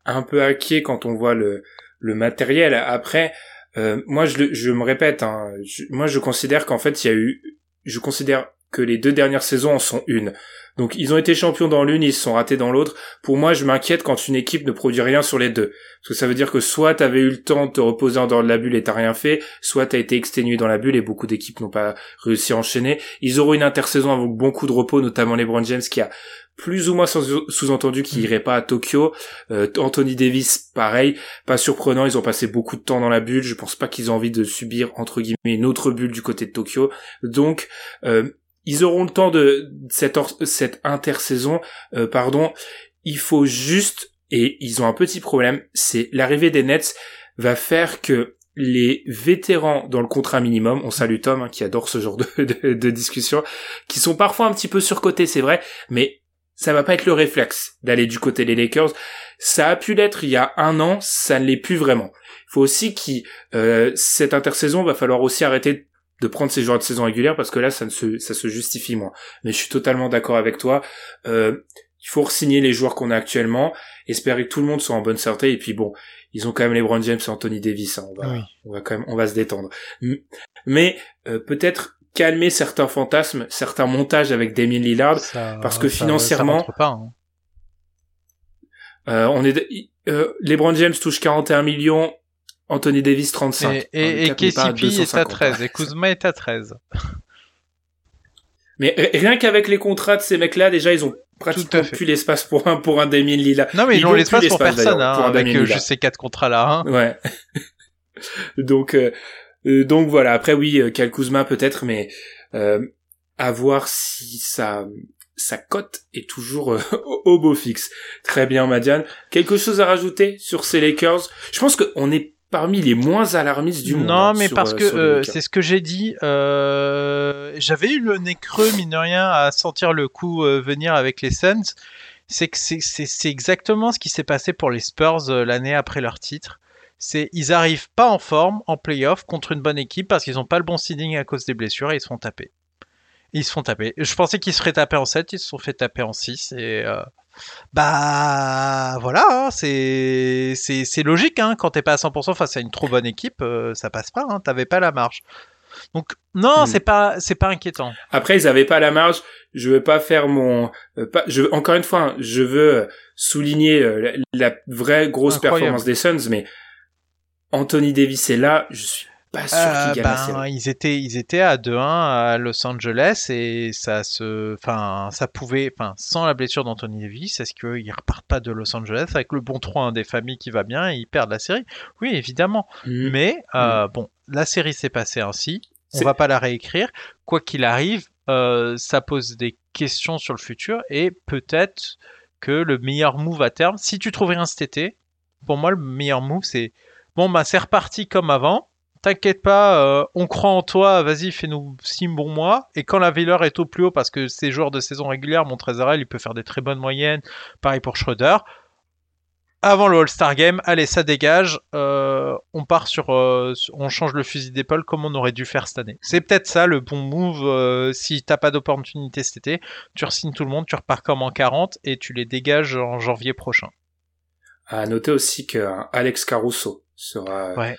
Un peu hacké quand on voit le, le matériel. Après, euh, moi je, je me répète, hein, moi je considère qu'en fait il y a eu, je considère que les deux dernières saisons en sont une. Donc ils ont été champions dans l'une, ils se sont ratés dans l'autre. Pour moi, je m'inquiète quand une équipe ne produit rien sur les deux. Parce que ça veut dire que soit t'avais eu le temps de te reposer en dehors de la bulle et t'as rien fait, soit t'as été exténué dans la bulle et beaucoup d'équipes n'ont pas réussi à enchaîner. Ils auront une intersaison avec beaucoup de repos, notamment les Brown James qui a plus ou moins sous-entendu qu'il irait pas à Tokyo. Euh, Anthony Davis, pareil, pas surprenant, ils ont passé beaucoup de temps dans la bulle. Je pense pas qu'ils aient envie de subir entre guillemets une autre bulle du côté de Tokyo. Donc euh, ils auront le temps de cette, cette intersaison, euh, pardon. Il faut juste, et ils ont un petit problème, c'est l'arrivée des Nets va faire que les vétérans dans le contrat minimum, on salue Tom hein, qui adore ce genre de, de, de, discussion, qui sont parfois un petit peu surcotés, c'est vrai, mais ça va pas être le réflexe d'aller du côté des Lakers. Ça a pu l'être il y a un an, ça ne l'est plus vraiment. Il faut aussi qu'il euh, cette intersaison va falloir aussi arrêter de prendre ces joueurs de saison régulière parce que là ça ne se ça se justifie moins. Mais je suis totalement d'accord avec toi. Euh, il faut signer les joueurs qu'on a actuellement, espérer que tout le monde soit en bonne santé et puis bon, ils ont quand même les Brown James et Anthony Davis. Hein. on va on va quand même on va se détendre. Mais euh, peut-être calmer certains fantasmes, certains montages avec Damien Lillard parce que financièrement hein. euh, on est euh, James touchent 41 millions, Anthony Davis 35. Et, et, KCP est à 13, et Kuzma est à 13. Mais rien qu'avec les contrats de ces mecs-là, déjà, ils ont pratiquement plus l'espace pour un, pour un Damien Lillard. Non, mais ils, ont l'espace pour personne, hein, avec euh, juste ces quatre contrats-là. Hein. Ouais. [LAUGHS] donc, euh, euh, donc voilà. Après, oui, Cal Kuzma peut-être, mais euh, à voir si ça, sa cote est toujours [LAUGHS] au beau fixe. Très bien, Madiane. Quelque chose à rajouter sur ces Lakers? Je pense qu'on est parmi les moins alarmistes du monde. Non, mais parce euh, que euh, c'est ce que j'ai dit. Euh, J'avais eu le nez creux, mine de rien, à sentir le coup euh, venir avec les Suns. C'est que c'est exactement ce qui s'est passé pour les Spurs l'année après leur titre. C'est ils arrivent pas en forme en playoff contre une bonne équipe parce qu'ils n'ont pas le bon seeding à cause des blessures et ils se font taper. Ils se font taper. Je pensais qu'ils se feraient taper en 7, ils se sont fait taper en 6 et bah voilà, hein, c'est c'est logique hein, quand t'es pas à 100% face à une trop bonne équipe, euh, ça passe pas. Hein, T'avais pas la marge. Donc non, hmm. c'est pas c'est pas inquiétant. Après ils avaient pas la marge. Je veux pas faire mon euh, pas, je encore une fois, je veux souligner euh, la, vraie grosse performance des Suns, mais Anthony Davis est là. Je suis pas sûr euh, ben, Ils étaient, ils étaient à 2-1 à Los Angeles et ça se, enfin, ça pouvait, enfin, sans la blessure d'Anthony Davis, est-ce qu'ils repartent pas de Los Angeles avec le bon 3 des familles qui va bien et ils perdent la série? Oui, évidemment. Mhm. Mais euh, mhm. bon, la série s'est passée ainsi. On va pas la réécrire. Quoi qu'il arrive, euh, ça pose des questions sur le futur et peut-être que le meilleur move à terme, si tu trouves rien cet été, pour moi le meilleur move c'est bon bah c'est reparti comme avant t'inquiète pas, euh, on croit en toi, vas-y, fais-nous six bons mois. Et quand la valeur est au plus haut, parce que ces joueurs de saison régulière, Montrezarel, il peut faire des très bonnes moyennes, pareil pour Schroeder. Avant le All-Star Game, allez, ça dégage, euh, on part sur, euh, on change le fusil d'épaule comme on aurait dû faire cette année. C'est peut-être ça le bon move, si t'as pas d'opportunité cet été, tu resignes tout le monde, tu repars comme en 40 et tu les dégages en janvier prochain. À noter aussi que Alex Caruso sera ouais.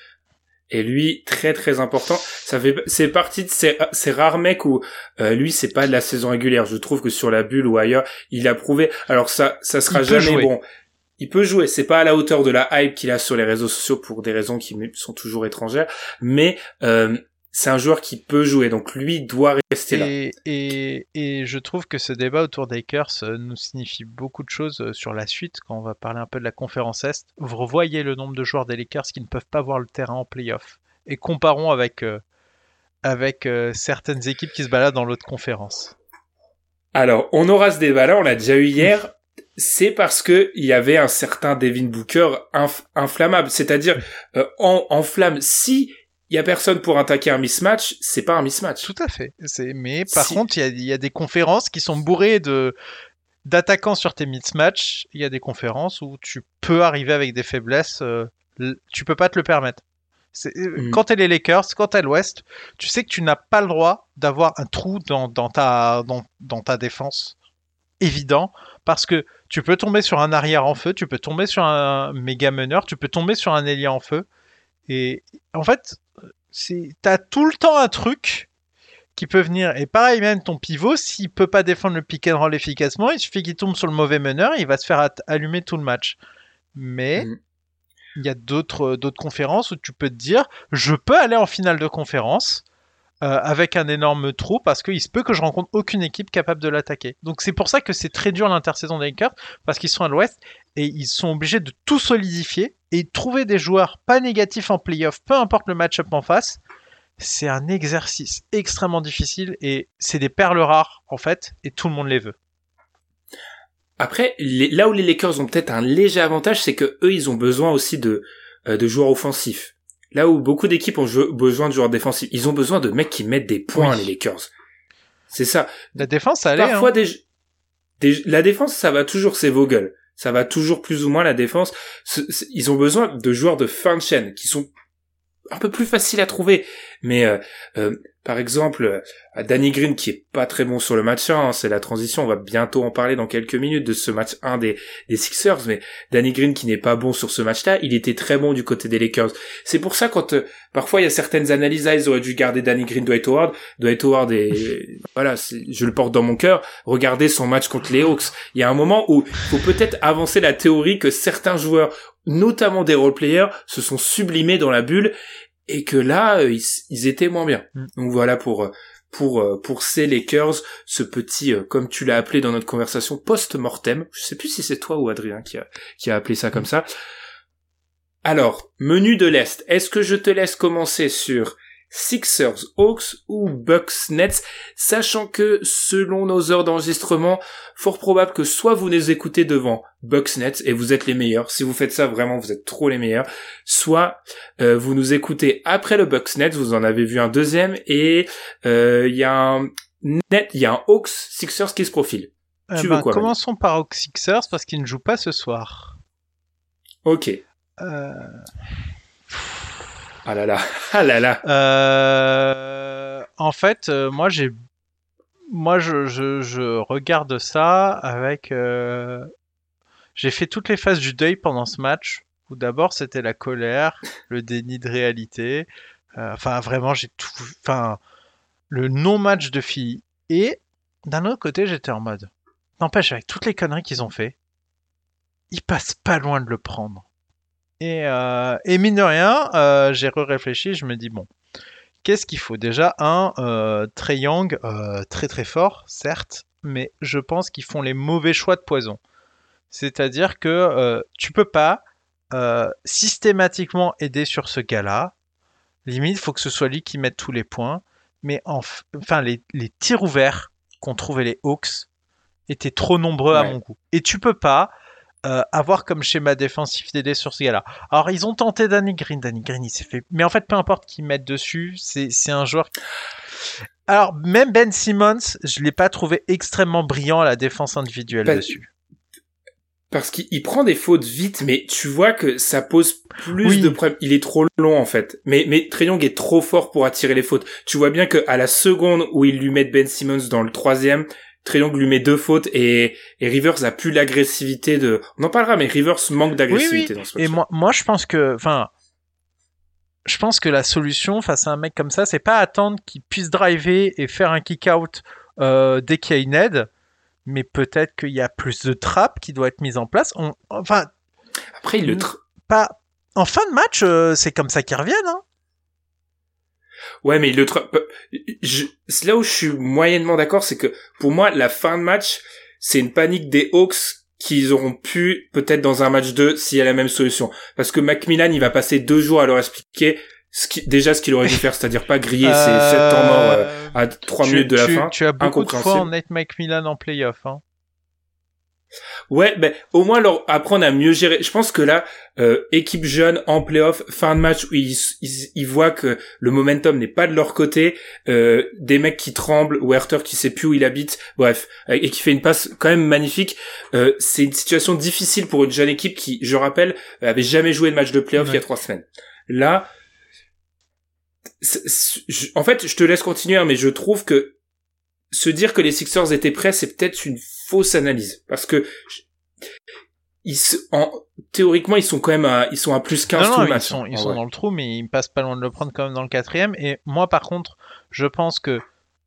Et lui, très très important. Ça fait, c'est parti de ces, ces rares mecs où euh, lui, c'est pas de la saison régulière. Je trouve que sur la bulle ou ailleurs, il a prouvé. Alors ça, ça sera jamais bon. Il peut jouer. C'est pas à la hauteur de la hype qu'il a sur les réseaux sociaux pour des raisons qui sont toujours étrangères. Mais euh, c'est un joueur qui peut jouer, donc lui doit rester là. Et, et, je trouve que ce débat autour des Lakers euh, nous signifie beaucoup de choses euh, sur la suite quand on va parler un peu de la conférence Est. Vous revoyez le nombre de joueurs des Lakers qui ne peuvent pas voir le terrain en playoff. Et comparons avec, euh, avec certaines équipes qui se baladent dans l'autre conférence. Alors, on aura ce débat-là, on l'a déjà eu hier. c'est parce que il y avait un certain Devin Booker inflammable, c'est-à-dire en, en flamme. Si il y a personne pour attaquer un mismatch, c'est pas un mismatch. Tout à fait. Mais par contre, il y, a, y a, des conférences qui sont bourrées de d'attaquants sur tes mismatchs. Il y a des conférences où tu peux arriver avec des faiblesses. Euh, tu peux pas te le permettre. C'est, mm. Quand t'es les Lakers, quand t'es l'Ouest, tu sais que tu n'as pas le droit d'avoir un trou dans, dans, ta, dans, dans ta défense évident parce que tu peux tomber sur un arrière en feu, tu peux tomber sur un méga meneur, tu peux tomber sur un ailier en feu. Et en fait, t'as tout le temps un truc qui peut venir. Et pareil, même ton pivot, s'il peut pas défendre le pick and roll efficacement, il suffit qu'il tombe sur le mauvais meneur, il va se faire allumer tout le match. Mais mm. il y a d'autres d'autres conférences où tu peux te dire, je peux aller en finale de conférence euh, avec un énorme trou parce qu'il se peut que je rencontre aucune équipe capable de l'attaquer. Donc c'est pour ça que c'est très dur l'intersaison des Lakers parce qu'ils sont à l'ouest et ils sont obligés de tout solidifier et trouver des joueurs pas négatifs en playoff, peu importe le match-up en face. C'est un exercice extrêmement difficile et c'est des perles rares en fait et tout le monde les veut. Après, là où les Lakers ont peut-être un léger avantage, c'est que eux, ils ont besoin aussi de, euh, de joueurs offensifs. Là où beaucoup d'équipes ont besoin de joueurs défensifs, ils ont besoin de mecs qui mettent des points, les Lakers. C'est ça. La défense, ça allait. Parfois, hein. des, la défense, ça va toujours, c'est Vogel. Ça va toujours plus ou moins la défense. ils ont besoin de joueurs de fin de chaîne qui sont un peu plus faciles à trouver. Mais euh, euh, par exemple, Danny Green qui est pas très bon sur le match 1, hein, c'est la transition, on va bientôt en parler dans quelques minutes de ce match 1 des, Sixers, mais Danny Green qui n'est pas bon sur ce match-là, il était très bon du côté des Lakers. C'est pour ça quand euh, parfois il y a certaines analyses, ah, ils auraient dû garder Danny Green, Dwight Howard, Dwight Howard et [LAUGHS] voilà, je le porte dans mon cœur, regardez son match contre les Hawks. Il y a un moment où il faut peut-être avancer la théorie que certains joueurs notamment des role-players, se sont sublimés dans la bulle et que là euh, ils, étaient moins bien. Mm. Donc voilà pour euh, pour euh, pour ces Lakers ce petit comme tu l'as appelé dans notre conversation post-mortem. Je sais plus si c'est toi ou Adrien qui a qui a appelé ça comme ça. Alors, menu de l'Est. Est-ce que je te laisse commencer sur Sixers, Hawks ou Bucks, Nets, sachant que selon nos heures d'enregistrement, fort probable que soit vous les écoutez devant Bucks, Nets et vous êtes les meilleurs. Si vous faites ça vraiment, vous êtes trop les meilleurs. Soit euh, vous nous écoutez après le Bucks, Nets, vous en avez vu un deuxième et euh, il y a un Net, il y a un Hawks Sixers qui se profile. tu veux ben, quoi Commençons par Hawks Sixers parce qu'ils ne jouent pas ce soir. Ok. Euh... Ah là là, [LAUGHS] ah là là. Euh, en fait, euh, moi j'ai, moi je, je, regarde ça avec. Euh, j'ai fait toutes les phases du deuil pendant ce match. Où d'abord c'était la colère, le déni de réalité. enfin vraiment j'ai tout, enfin le non-match de filles. Et d'un autre côté j'étais en mode, n'empêche avec toutes les conneries qu'ils ont fait, ils passent pas loin de le prendre. Et, euh, et mine de rien, euh, j'ai réfléchi, je me dis bon, qu'est-ce qu'il faut? Déjà, un, euh, Trey Young, euh, très très fort, certes, mais je pense qu'ils font les mauvais choix de poison. C'est-à-dire que tu peux pas systématiquement aider sur ce gars-là. Limite, il faut que ce soit lui qui mette tous les points. Mais enfin, les, les tirs ouverts qu'ont trouvé les Hawks étaient trop nombreux à mon goût. Et tu peux pas euh, avoir comme schéma défensif d'aider sur ce gars-là. Alors ils ont tenté Danny Green, Danny Green il s'est fait, mais en fait peu importe qui mettent dessus, c'est c'est un joueur. Alors même Ben Simmons, je l'ai pas trouvé extrêmement brillant à la défense individuelle dessus. Parce qu'il prend des fautes vite, mais tu vois que ça pose plus de problèmes. Il est trop long en fait. Mais mais Young est trop fort pour attirer les fautes. Tu vois bien que à la seconde où ils lui mettent Ben Simmons dans le troisième, Triangle lui met deux fautes et, et Rivers a plus l'agressivité de. On en parlera, mais Rivers manque d'agressivité dans ce match. Et moi, moi, je pense que, enfin, je pense que la solution face à un mec comme ça, c'est pas attendre qu'il puisse driver et faire un kick out euh, dès qu'il y a une aide, mais peut-être qu'il y a plus de trappes qui doit être mise en place. On, enfin, après il le pas en fin de match, euh, c'est comme ça qu'ils reviennent. Hein. Ouais, mais le je... là où je suis moyennement d'accord, c'est que pour moi, la fin de match, c'est une panique des Hawks qu'ils auront pu peut-être dans un match 2 s'il y a la même solution. Parce que Macmillan, il va passer deux jours à leur expliquer ce qui, déjà ce qu'il aurait dû faire, c'est-à-dire pas griller ses 7 temps morts euh, à 3 minutes de la fin. Tu as beaucoup de fois en Nate McMillan en playoff. Hein. Ouais, ben au moins leur apprendre à mieux gérer. Je pense que là, euh, équipe jeune en playoff, fin de match où ils, ils, voient que le momentum n'est pas de leur côté, euh, des mecs qui tremblent, Werther qui sait plus où il habite, bref, et qui fait une passe quand même magnifique. Euh, c'est une situation difficile pour une jeune équipe qui, je rappelle, avait jamais joué de match de playoff il y a trois semaines. Là, en fait, je te laisse continuer, hein, mais je trouve que se dire que les Sixers étaient prêts, c'est peut-être une fausse analyse, parce que ils, en, théoriquement, ils sont quand même à, ils sont à plus 15 tout le match. Ils sont, ils sont dans le trou, mais ils passent pas loin de le prendre quand même dans le quatrième. Et moi, par contre, je pense que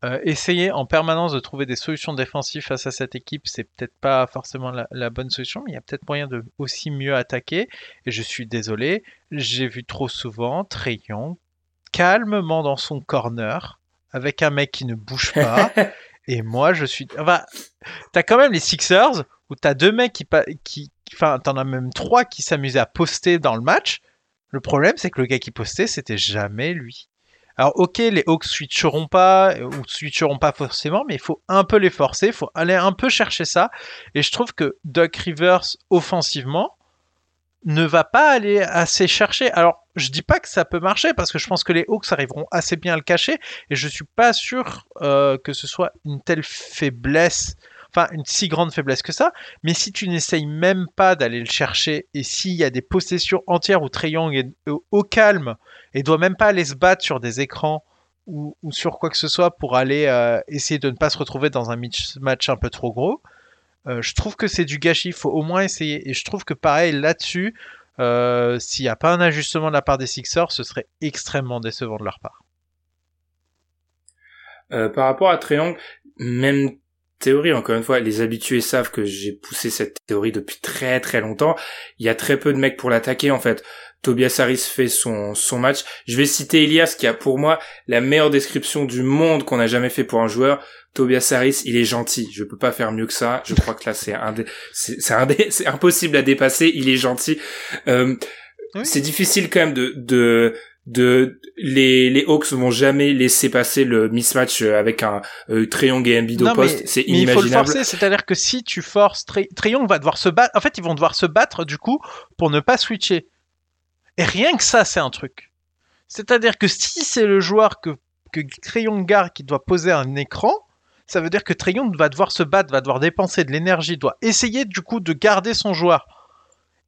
euh, essayer en permanence de trouver des solutions défensives face à cette équipe, c'est peut-être pas forcément la, bonne solution, mais il y a peut-être moyen de aussi mieux attaquer. Et je suis désolé, j'ai vu trop souvent Trayon calmement dans son corner avec un mec qui ne bouge pas. [LAUGHS] et moi, je suis. Enfin, t'as quand même les Sixers où t'as deux mecs qui, qui, enfin, t'en as même trois qui s'amusaient à poster dans le match. Le problème, c'est que le gars qui postait, c'était jamais lui. Alors ok, les Hawks switcheront pas ou switcheront pas forcément, mais il faut un peu les forcer, il faut aller un peu chercher ça. Et je trouve que Doug Rivers offensivement ne va pas aller assez chercher. Alors je dis pas que ça peut marcher parce que je pense que les Hawks arriveront assez bien à le cacher et je suis pas sûr euh, que ce soit une telle faiblesse enfin une si grande faiblesse que ça. Mais si tu n'essayes même pas d'aller le chercher et s'il y a des possessions entières où Young est au calme et doit même pas aller se battre sur des écrans ou, sur quoi que ce soit pour aller euh, essayer de ne pas se retrouver dans un match un peu trop gros. Euh, je trouve que c'est du gâchis, il faut au moins essayer. Et je trouve que pareil là-dessus, euh, s'il n'y a pas un ajustement de la part des Sixers, ce serait extrêmement décevant de leur part. par rapport à Young, même théorie, encore une fois, les habitués savent que j'ai poussé cette théorie depuis très très longtemps. Il y a très peu de mecs pour l'attaquer en fait. Tobias Harris fait son, son match. Je vais citer Elias qui a pour moi la meilleure description du monde qu'on a jamais fait pour un joueur. Tobias Harris, il est gentil. Je peux pas faire mieux que ça. Je crois que là c'est un c'est [LAUGHS] c'est impossible à dépasser. Il est gentil. Euh, C'est difficile quand même de de de les les Hawks vont jamais laisser passer le mismatch avec un euh, Treyong et Embiid au poste, c'est inimaginable. il faut le forcer, c'est-à-dire que si tu forces Treyong va devoir se battre, en fait ils vont devoir se battre du coup pour ne pas switcher. Et rien que ça c'est un truc. C'est-à-dire que si c'est le joueur que que Treyong garde qui doit poser un écran, ça veut dire que Treyong va devoir se battre, va devoir dépenser de l'énergie, doit essayer du coup de garder son joueur.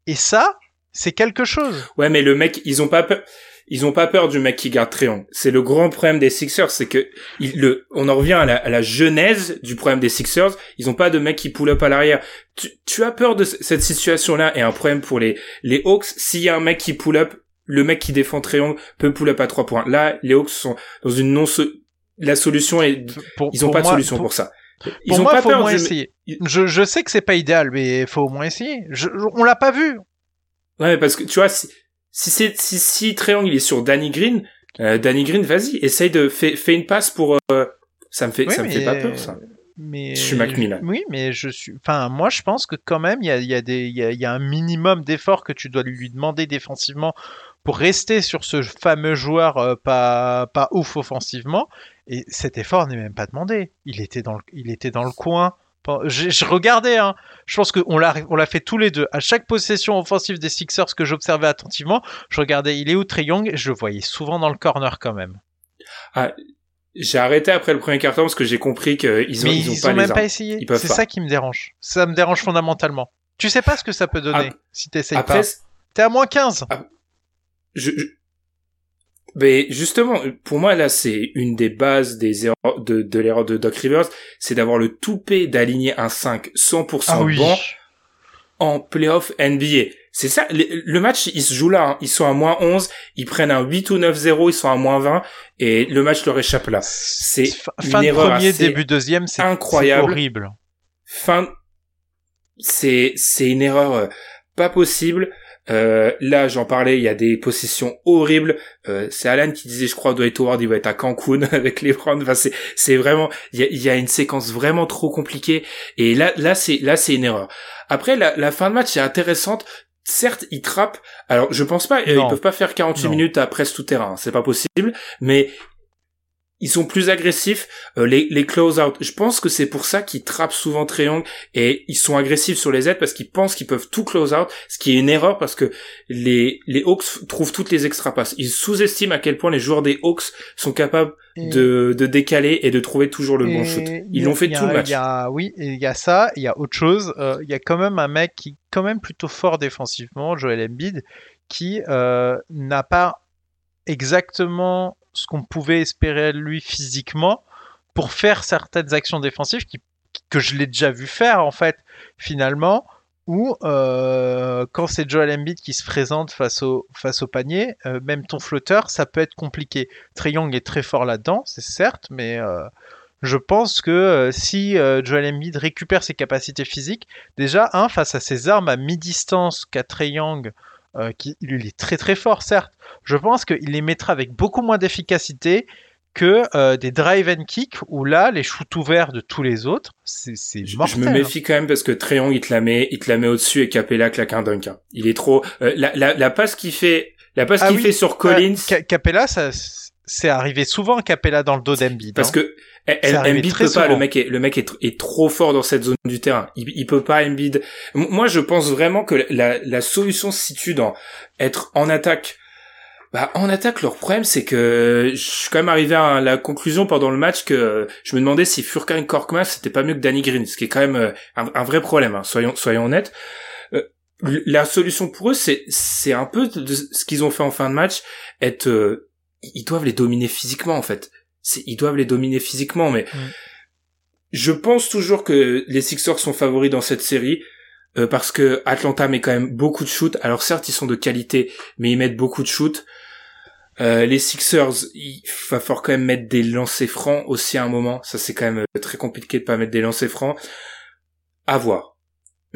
Et ça, c'est quelque chose. Ouais, mais le mec, ils ont pas peur ils ont pas peur du mec qui garde Tréon. C'est le grand problème des Sixers, c'est que le, on en revient à la, genèse du problème des Sixers. Ils ont pas de mec qui pull up à l'arrière. Tu, as peur de cette situation-là et un problème pour les les Hawks. S'il y a un mec qui pull up, le mec qui défend Tréon peut pull up à trois points. Là, les Hawks sont dans une non la solution est ils ont pas de solution pour, ça. Ils ont pas faut peur au moins essayer. Je, je sais que c'est pas idéal, mais faut au moins essayer. Je, on l'a pas vu. Ouais, parce que tu vois, si, si c'est si si Triangle il est sur Danny Green, euh, Danny Green, vas-y, essaye de fais, fais une passe pour euh, ça me fait ça me fait pas peur ça. Mais je suis Macmillan. Oui, mais je suis. Enfin, moi, je pense que quand même, il y a, y a des, il y a, y a un minimum d'efforts que tu dois lui demander défensivement pour rester sur ce fameux joueur euh, pas pas ouf offensivement. Et cet effort n'est même pas demandé. Il était dans le, il était dans le coin. Je, regardais, hein. je pense qu'on l'a, fait tous les deux. À chaque possession offensive des Sixers que j'observais attentivement, je regardais, il est où Trey Young, et je le voyais souvent dans le corner quand même. Ah, j'ai arrêté après le premier carton parce que j'ai compris qu'ils ont, ils ont, pas même pas essayé. C'est ça qui me dérange. Ça me dérange fondamentalement. Tu sais pas ce que ça peut donner ah, si t'essayes pas. T'es à moins 15. Ah, je, mais justement, pour moi là, c'est une des bases des erreurs de, de l'erreur de Doc Rivers, c'est d'avoir le toupet d'aligner un 5 100% ah bon en playoff NBA. C'est ça, le, match, il se joue là, hein. ils sont à moins 11, ils prennent un 8 ou 9-0, ils sont à moins 20, et le match leur échappe là. C'est fin une erreur premier, début deuxième, c'est incroyable. horrible. Fin, c'est, c'est une erreur euh, pas possible. Euh, là, j'en parlais, il y a des possessions horribles. Euh, c'est Alan qui disait, je crois, Dwight Howard, il va être à Cancun [LAUGHS] avec les Browns. Enfin, c'est, c'est vraiment, il y a, y a, une séquence vraiment trop compliquée. Et là, là, c'est, là, c'est une erreur. Après, la, la fin de match est intéressante. Certes, ils trappent. Alors, je pense pas, ils peuvent pas faire 48 minutes à presque tout terrain. C'est pas possible. Mais ils sont plus agressifs, euh, les, les close-out. Je pense que c'est pour ça qu'ils trappent souvent triangle et ils sont agressifs sur les aides parce qu'ils pensent qu'ils peuvent tout close-out, ce qui est une erreur parce que les, les Hawks trouvent toutes les extra passes. Ils sous-estiment à quel point les joueurs des Hawks sont capables de, de décaler et de trouver toujours le bon shoot. Ils l'ont fait tout le match. Y a, oui, il y a ça, il y a autre chose. Euh, il y a quand même un mec qui quand même plutôt fort défensivement, Joel Embiid, qui euh, n'a pas exactement ce qu'on pouvait espérer de lui physiquement pour faire certaines actions défensives qui, que je l'ai déjà vu faire en fait finalement ou euh, quand c'est Joel Embiid qui se présente face au, face au panier, euh, même ton flotteur, ça peut être compliqué. Trey Young est très fort là-dedans, c'est certes, mais euh, je pense que si Joel Embiid récupère ses capacités physiques, déjà, un, face à ses armes à mi-distance qu'a Trey Young, qui, il est très très fort, certes, je pense qu'il les mettra avec beaucoup moins d'efficacité que euh, des drive and kick où là les shoots ouverts de tous les autres c'est c'est je, me méfie quand même parce que Tréong il te la met il te la met au dessus et Capella claque un dunk hein. il est trop euh, la, la, la passe qu'il fait la passe ah qu'il fait sur Collins Capella ça c'est arrivé souvent Capella dans le dos d'Embiid parce hein. que Embiid peut pas le mec est le mec est, est, trop fort dans cette zone du terrain il, il peut pas Embiid moi je pense vraiment que la, la solution se situe dans être en attaque bah, en attaque, leur problème, c'est que je suis quand même arrivé à la conclusion pendant le match que je me demandais si Furkan Korkmaz c'était pas mieux que Danny Green, ce qui est quand même euh, un, vrai problème, hein, soyons, soyons honnêtes. Euh, la solution pour eux, c'est, c'est un peu de ce qu'ils ont fait en fin de match, être, euh, ils doivent les dominer physiquement, en fait. Ils doivent les dominer physiquement, mais mm. je pense toujours que les Sixers sont favoris dans cette série. parce que Atlanta met quand même beaucoup de shoots. Alors certes, ils sont de qualité, mais ils mettent beaucoup de shoots. Euh, les Sixers, il va falloir quand même mettre des lancers francs aussi à un moment. Ça, c'est quand même euh, très compliqué de pas mettre des lancers francs. À voir.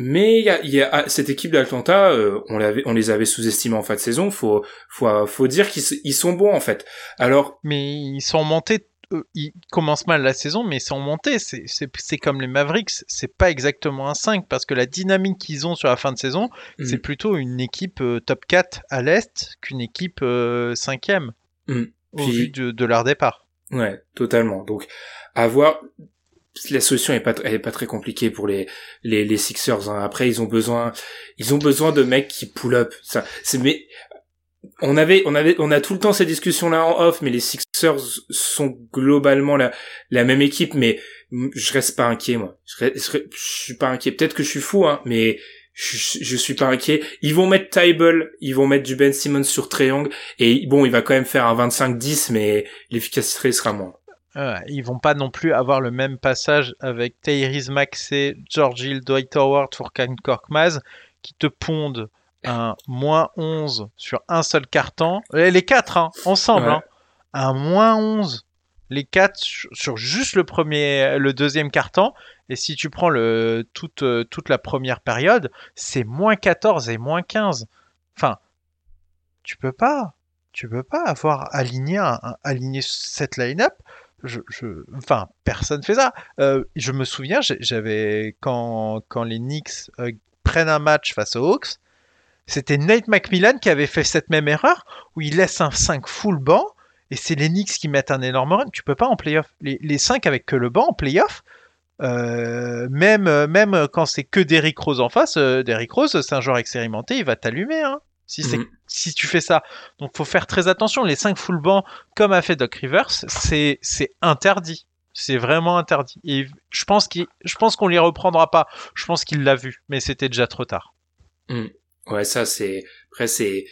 Mais il y a, y a, cette équipe d'Atlanta, euh, on, l'avait, on les avait sous-estimés en fin de saison. Faut, faut, faut dire qu'ils sont bons en fait. Alors, mais ils sont montés ils commencent mal la saison, mais sans monter. C'est comme les Mavericks, c'est pas exactement un 5 parce que la dynamique qu'ils ont sur la fin de saison, mm. c'est plutôt une équipe euh, top 4 à l'Est qu'une équipe 5ème euh, mm. au vu de, leur départ. Ouais, totalement. Donc, à voir. La solution est pas, très compliquée pour les les, Sixers. Hein. Après, ils ont besoin, ils ont besoin de mecs qui pull up. Mais on avait, on avait, on a tout le temps ces discussions-là en off, mais les Sixers sont globalement la, même équipe, mais je reste pas inquiet, moi. Je, je, suis pas inquiet. Peut-être que je suis fou, hein, mais je, suis pas inquiet. Ils vont mettre Tybel, ils vont mettre du Ben Simmons sur Triangle, et bon, il va quand même faire un 25-10, mais l'efficacité sera moins. Ils vont pas non plus avoir le même passage avec Tyrese Maxey, George Hill, Dwight Howard, Furkan Korkmaz, qui te pondent un moins 11 sur un seul carton. Les quatre, hein, ensemble. Hein. Un moins 11. Les quatre sur juste le premier, le deuxième carton. Et si tu prends le, toute, euh, toute la première période, c'est moins 14 et moins 15. Enfin, tu peux pas. Tu peux pas avoir aligné, aligné cette line-up. Je, enfin, personne fait ça. Euh, je me souviens, j'avais quand, les Knicks euh, prennent un match face aux Hawks, c'était Nate McMillan qui avait fait cette même erreur où il laisse un 5 full banc et c'est les Knicks qui mettent un énorme run. Tu peux pas en playoff. Les, les 5 avec que le banc en playoff, euh, même, quand c'est que Derrick Rose en face, Derrick Rose, c'est un joueur expérimenté, il va t'allumer. Hein, si, c'est, mhm. si tu fais ça. Donc faut faire très attention. Les 5 full banc, comme a fait Doc Rivers, c'est, c'est interdit. C'est vraiment interdit. Et je pense, qu'il, je pense qu'on les reprendra pas. Je pense qu'il l'a vu, mais c'était déjà trop tard. Mhm. Ouais, ça c'est après c'est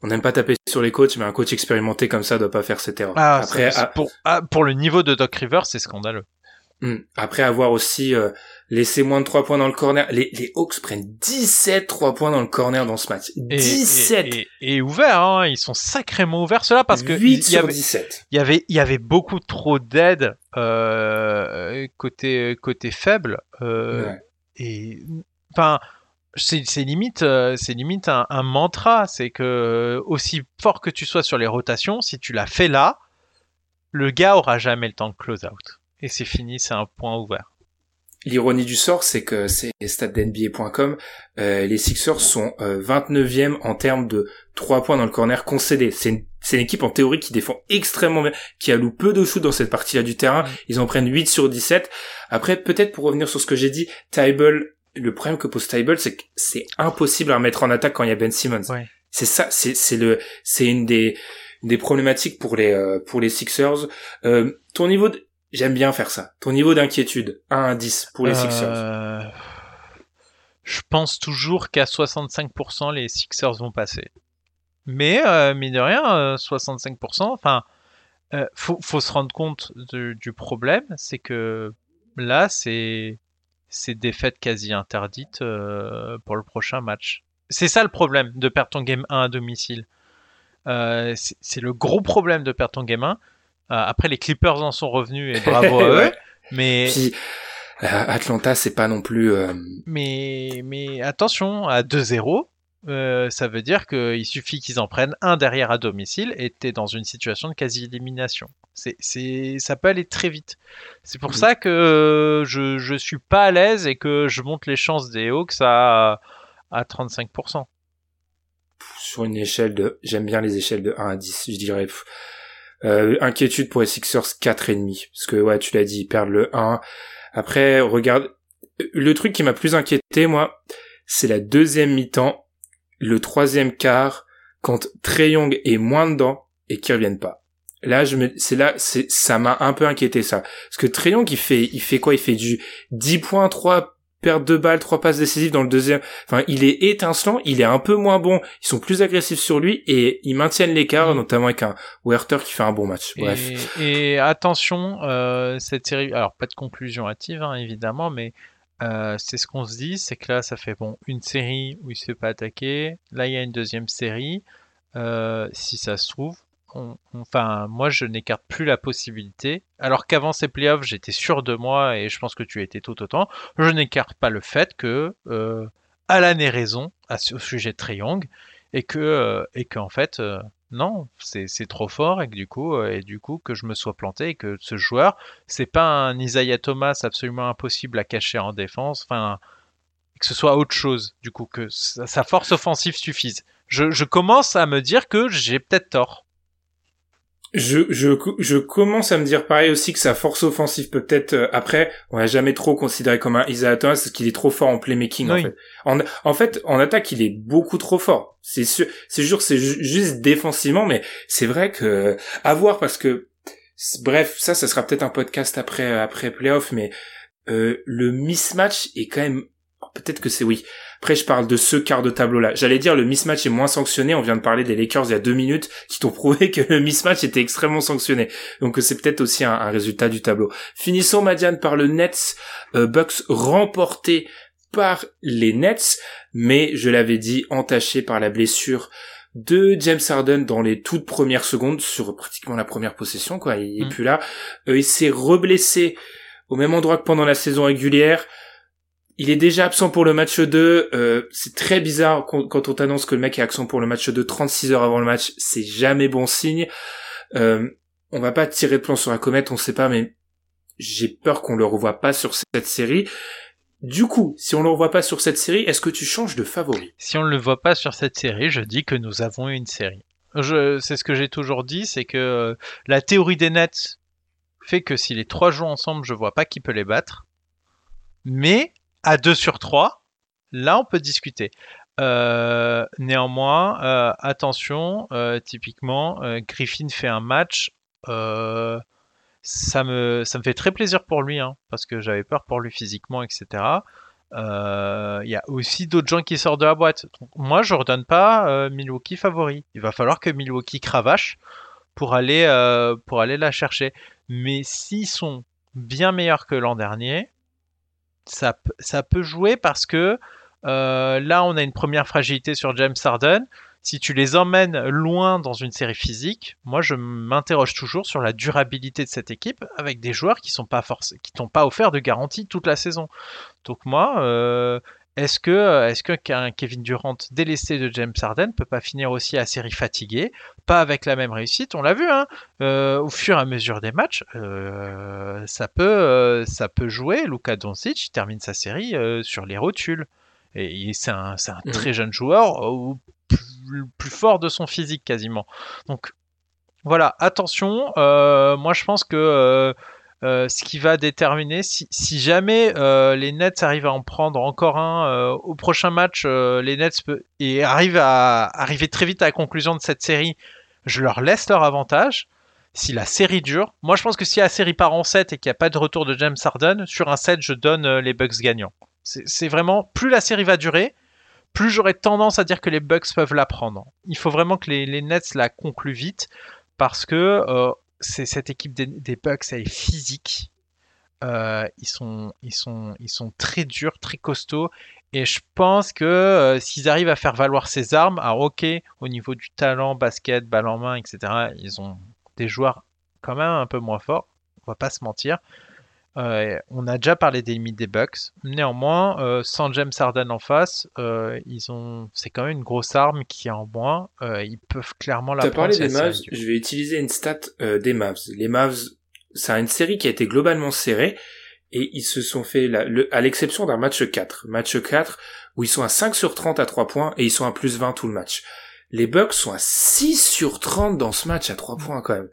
on n'aime pas taper sur les coachs, mais un coach expérimenté comme ça doit pas faire cette erreur. Ah, Après, pour, ah, pour le niveau de Doc Rivers, c'est scandaleux. Hmm. Après avoir aussi euh, laissé moins de 3 points dans le corner, les, les Hawks prennent 17 3 points dans le corner dans ce match. 17 et, et, ouvert, hein, ils sont sacrément ouverts ceux-là parce que 8 il y, avait, 17. il y avait il y avait beaucoup trop d'aide euh, côté côté faible euh, ouais. et enfin c'est limite, euh, c'est limite un, un mantra. C'est que aussi fort que tu sois sur les rotations, si tu l'as fait là, le gars aura jamais le temps de close out. Et c'est fini, c'est un point ouvert. L'ironie du sort, c'est que c'est statdnba.com, euh, les Sixers sont euh, 29e en termes de 3 points dans le corner concédé. C'est une, une, équipe en théorie qui défend extrêmement bien, qui a loué peu de shoot dans cette partie-là du terrain. Ils en prennent 8 sur 17. Après, peut-être pour revenir sur ce que j'ai dit, Tybel le problème que pose Tybalt, c'est que c'est impossible à remettre en attaque quand il y a Ben Simmons. C'est ça, c'est c'est le c'est une des des problématiques pour les euh, pour les Sixers. Euh, ton niveau de... j'aime bien faire ça. Ton niveau d'inquiétude 1 à 10 pour les Sixers. Euh, je pense toujours qu'à 65% les Sixers vont passer. Mais euh, mine de rien 65% enfin euh, faut, faut se rendre compte du problème, c'est que là, c'est c'est défaite quasi interdite euh, pour le prochain match. C'est ça le problème de perdre ton game 1 à domicile. Euh, c'est le gros problème de perdre ton game 1. Après, les Clippers en sont revenus et bravo [LAUGHS] à eux. Mais Atlanta, c'est pas non plus. Mais mais attention, à 2-0, euh, ça veut dire qu'il suffit qu'ils en prennent un derrière à domicile et tu es dans une situation de quasi-élimination. C'est, c'est, ça peut aller très vite. C'est pour ça que je, je suis pas à l'aise et que je monte les chances des Hawks à, à 35%. Sur une échelle de, j'aime bien les échelles de 1 à 10, je dirais. Euh, inquiétude pour les Sixers 4,5. Parce que, ouais, tu l'as dit, ils perdent le 1. Après, regarde, le truc qui m'a plus inquiété, moi, c'est la deuxième mi-temps le troisième quart quand Trey Young est moins dedans et qu'il revienne pas. Là, je me, c'est là, c'est, ça m'a un peu inquiété ça. Parce que Trey Young, il fait, il fait quoi? Il fait du 10 points, 3 pertes de balles, 3 passes décisives dans le deuxième. Enfin, il est étincelant, il est un peu moins bon. Ils sont plus agressifs sur lui et ils maintiennent l'écart, mm. notamment avec un Werther qui fait un bon match. Bref. Et, attention, euh, cette série, alors pas de conclusion hâtive, hein, évidemment, mais euh, c'est ce qu'on se dit, c'est que là, ça fait bon une série où il se fait pas attaquer. Là, il y a une deuxième série. Euh, si ça se trouve, enfin, moi, je n'écarte plus la possibilité. Alors qu'avant ces playoffs, j'étais sûr de moi et je pense que tu étais tout autant. Je n'écarte pas le fait que euh, Alan ait raison à, au sujet de Triangle et que euh, et qu'en fait non, c'est trop fort et que du coup, euh, et du coup que je me sois planté et que ce joueur, c'est pas un Isaiah Thomas absolument impossible à cacher en défense, enfin que ce soit autre chose, du coup que sa force offensive suffise. je commence à me dire que j'ai peut-être tort je, je, je commence à me dire pareil aussi que sa force offensive peut-être euh, après on l'a jamais trop considéré comme un Isaiah Thomas parce qu'il est trop fort en playmaking en fait. En, en, fait en attaque il est beaucoup trop fort. C'est sûr c'est sûr c'est juste défensivement mais c'est vrai que à voir parce que bref ça ça sera peut-être un podcast après après playoff mais euh, le mismatch est quand même peut-être que c'est oui. Après, je parle de ce quart de tableau-là. J'allais dire le mismatch est moins sanctionné. On vient de parler des Lakers il y a deux minutes qui t'ont prouvé que le mismatch était extrêmement sanctionné. Donc c'est peut-être aussi un, résultat du tableau. Finissons, Madiane, par le Nets. Euh, Bucks remporté par les Nets, mais je l'avais dit, entaché par la blessure de James Harden dans les toutes premières secondes sur pratiquement la première possession quoi il est mm. plus là euh, il s'est reblessé au même endroit que pendant la saison régulière il est déjà absent pour le match 2. Euh, c'est très bizarre quand, on t'annonce que le mec est absent pour le match 2 36 heures avant le match. C'est jamais bon signe. Euh, on va pas tirer de plan sur la comète, on sait pas, mais j'ai peur qu'on le revoie pas sur cette série. Du coup, si on le revoit pas sur cette série, est-ce que tu changes de favori? Si on ne le voit pas sur cette série, je dis que nous avons une série. C'est ce que j'ai toujours dit, c'est que euh, la théorie des nets fait que si les trois jouent ensemble, je vois pas qui peut les battre. Mais à 2 sur 3, là on peut discuter. Euh, néanmoins, euh, attention, euh, typiquement, Griffin fait un match. ça, me, fait très plaisir pour lui, hein, parce que j'avais peur pour lui physiquement, etc. Il y a aussi d'autres gens qui sortent de la boîte. moi, je ne redonne pas Milwaukee favori. Il va falloir que Milwaukee cravache pour aller, pour aller la chercher. Mais s'ils sont bien meilleurs que l'an dernier, ça, peut jouer parce que euh, là, on a une première fragilité sur James Harden. Si tu les emmènes loin dans une série physique, moi je m'interroge toujours sur la durabilité de cette équipe avec des joueurs qui sont pas t'ont pas offert de garantie toute la saison. Donc moi, euh, est-ce que, est-ce qu'un Kevin Durant délaissé de James Harden peut pas finir aussi à série fatigué, pas avec la même réussite On l'a vu, hein, euh, au fur et à mesure des matchs, euh, ça peut, euh, ça peut jouer. Luka Doncic termine sa série sur les rotules, et, c'est un, un mmh. très jeune joueur, plus, plus, fort de son physique quasiment. Donc voilà, attention. moi, je pense que euh, ce qui va déterminer si, jamais euh, les Nets arrivent à en prendre encore un euh, au prochain match, les Nets et arrivent à arriver très vite à la conclusion de cette série, je leur laisse leur avantage. Si la série dure, moi je pense que si la série part en 7 et qu'il n'y a pas de retour de James Harden, sur un 7 je donne les Bucks gagnants. C'est vraiment plus la série va durer, plus j'aurais tendance à dire que les Bucks peuvent la prendre. Il faut vraiment que les, Nets la concluent vite parce que cette équipe des, Bucks, elle est physique. Euh, ils sont, ils sont, ils sont très durs, très costauds. Et je pense que euh, s'ils arrivent à faire valoir ces armes, alors ok, au niveau du talent, basket, balle en main, etc., ils ont des joueurs quand même un peu moins forts. On va pas se mentir. Euh, on a déjà parlé des limites des Bucks. Néanmoins, euh, sans James Harden en face, euh, ils ont, c'est quand même une grosse arme qui est en moins. ils peuvent clairement la. T'as parlé des Mavs. Je vais utiliser une stat des Mavs. Les Mavs, c'est une série qui a été globalement serrée et ils se sont fait, à l'exception d'un match 4, match 4 où ils sont à 5 sur 30 à 3 points et ils sont à plus 20 tout le match. Les Bucks sont à 6 sur 30 dans ce match à 3 points quand même.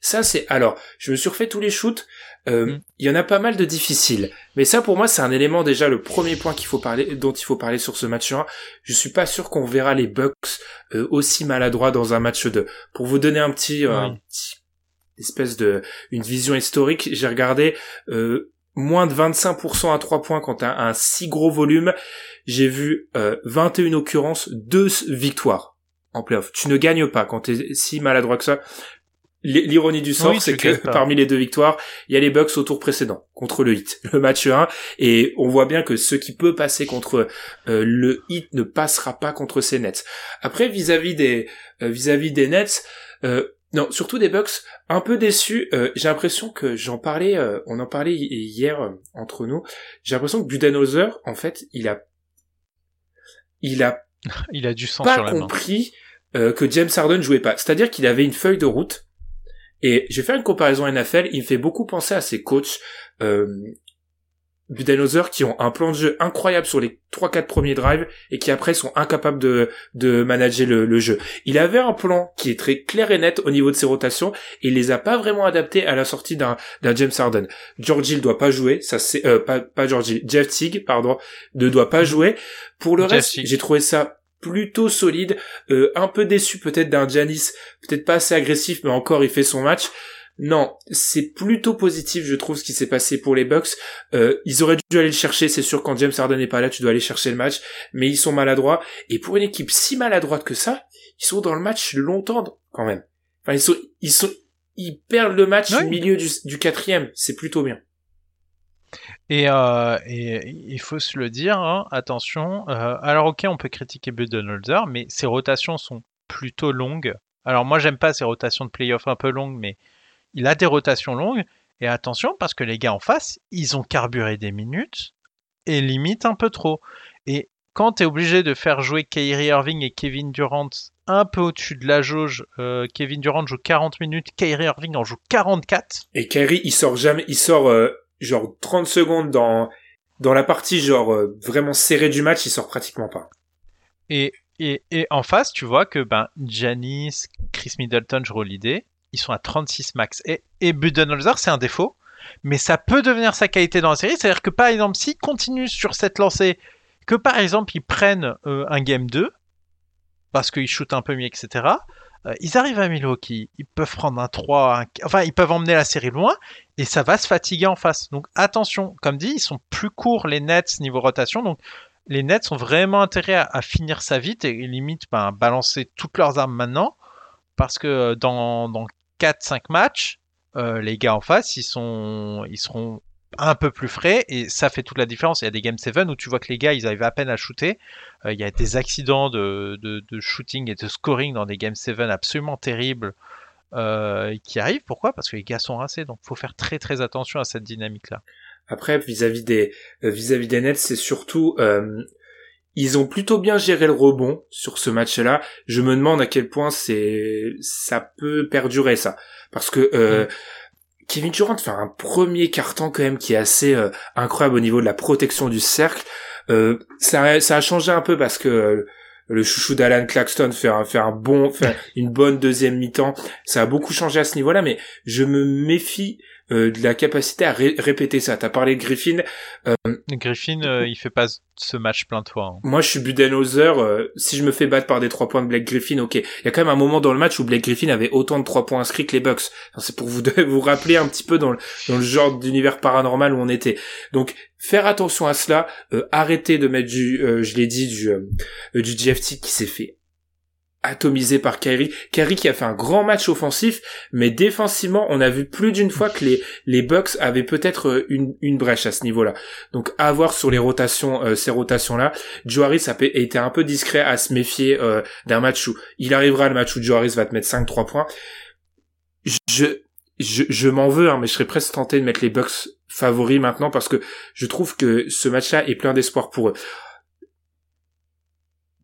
Ça c'est alors, je me suis refait tous les shoots. Euh, mm. Il y en a pas mal de difficiles, mais ça pour moi c'est un élément déjà le premier point qu'il faut parler, dont il faut parler sur ce match 1. Je suis pas sûr qu'on verra les Bucks euh, aussi maladroits dans un match 2. Pour vous donner un petit, euh, un petit espèce de une vision historique, j'ai regardé euh, moins de 25% à 3 points quand t'as un si gros volume. J'ai vu 21 occurrences, 2 victoires en playoff. Tu ne gagnes pas quand t'es si maladroit que ça. L'ironie du sort, c'est que parmi les deux victoires, il y a les Bucks au tour précédent contre le Heat, le match 1, et on voit bien que ce qui peut passer contre euh, le Heat ne passera pas contre ces Nets. Après, vis-à-vis des euh, vis-à-vis des Nets, euh, non, surtout des Bucks, un peu déçus. J'ai l'impression que j'en parlais, on en parlait hier entre nous. J'ai l'impression que Budenholzer, en fait, il a, il a, [LAUGHS] il a du sang pas sur la compris que James Harden jouait pas. C'est-à-dire qu'il avait une feuille de route et je vais faire une comparaison NFL, il me fait beaucoup penser à ces coachs euh, Budenholzer qui ont un plan de jeu incroyable sur les 3-4 premiers drives et qui après sont incapables de, de manager le, jeu. Il avait un plan qui est très clair et net au niveau de ses rotations et il les a pas vraiment adaptés à la sortie d'un, d'un James Harden. George Hill doit pas jouer, ça c'est euh, pas, pas George Hill, Jeff Teague pardon, ne doit pas jouer. Pour le reste, j'ai trouvé ça plutôt solide, euh, un peu déçu peut-être d'un Janis, peut-être pas assez agressif, mais encore il fait son match. Non, c'est plutôt positif, je trouve, ce qui s'est passé pour les Bucks. Euh, ils auraient dû aller le chercher, c'est sûr, quand James Harden n'est pas là, tu dois aller chercher le match, mais ils sont maladroits. Et pour une équipe si maladroite que ça, ils sont dans le match longtemps, quand même. Enfin, ils sont, ils sont, ils perdent le match au milieu du, du quatrième, c'est plutôt bien. Et, euh, et, il faut se le dire, hein, attention. Euh, alors ok, on peut critiquer Budenholzer, mais ses rotations sont plutôt longues. Alors moi j'aime pas ces rotations de playoff un peu longues, mais il a des rotations longues. Et attention, parce que les gars en face, ils ont carburé des minutes et limite un peu trop. Et quand tu es obligé de faire jouer Kyrie Irving et Kevin Durant un peu au-dessus de la jauge, euh, Kevin Durant joue 40 minutes, Kyrie Irving en joue 44. Et Kyrie, il sort jamais, il sort genre 30 secondes dans dans la partie genre euh, vraiment serrée du match, il sort pratiquement pas. Et, et, et en face, tu vois que ben Janis, Chris Middleton, Joe Holiday, ils sont à 36 max. Et, et Budenholzer, c'est un défaut, mais ça peut devenir sa qualité dans la série. C'est-à-dire que par exemple, s'ils continuent sur cette lancée, que par exemple ils prennent euh, un game 2, parce qu'ils shootent un peu mieux, etc., euh, ils arrivent à Milwaukee, ils peuvent prendre un 3, enfin ils peuvent emmener la série loin et ça va se fatiguer en face. Donc attention, comme dit, ils sont plus courts les Nets niveau rotation, donc les Nets ont vraiment intérêt à, finir ça vite et limite ben, balancer toutes leurs armes maintenant parce que euh, dans, dans 4-5 matchs, euh, les gars en face, ils, sont, ils seront un peu plus frais et ça fait toute la différence. Il y a des Game 7 où tu vois que les gars ils arrivent à peine à shooter. Euh, il y a des accidents de, de, shooting et de scoring dans des Game 7 absolument terribles euh, qui arrivent. Pourquoi? Parce que les gars sont rincés. Donc faut faire très très attention à cette dynamique là. Après vis-à-vis des euh, vis-à-vis des Nets, c'est surtout ils ont plutôt bien géré le rebond sur ce match-là. Je me demande à quel point c'est ça peut perdurer ça parce que mm. Kevin Durant fait un premier carton quand même qui est assez euh, incroyable au niveau de la protection du cercle. Euh, ça, ça a changé un peu parce que euh, le chouchou d'Alan Claxton fait un, fait un bon, fait [LAUGHS] une bonne deuxième mi-temps. Ça a beaucoup changé à ce niveau-là, mais je me méfie euh, de la capacité à répéter ça. T'as parlé de Griffin. Euh, Griffin, euh, il fait pas ce match plein de fois. Hein. Moi, je suis Budenholzer. si je me fais battre par des trois points de Blake Griffin, ok. Il y a quand même un moment dans le match où Blake Griffin avait autant de trois points inscrits que les Bucks. C'est pour vous [LAUGHS] vous rappeler un petit peu dans le, dans le genre d'univers paranormal où on était. Donc, faire attention à cela. arrêter de mettre du, je l'ai dit, du, du GFT qui s'est fait atomisé par Kyrie. Kyrie qui a fait un grand match offensif, mais défensivement, on a vu plus d'une fois que les, les Bucks avaient peut-être euh, une, une brèche à ce niveau-là. Donc à voir sur les rotations, euh, ces rotations-là. Joe Harris a été un peu discret à se méfier euh, d'un match où il arrivera le match où Joe Harris va te mettre 5-3 points. Je, je, je m'en veux, hein, mais je serais presque tenté de mettre les Bucks favoris maintenant parce que je trouve que ce match-là est plein d'espoir pour eux.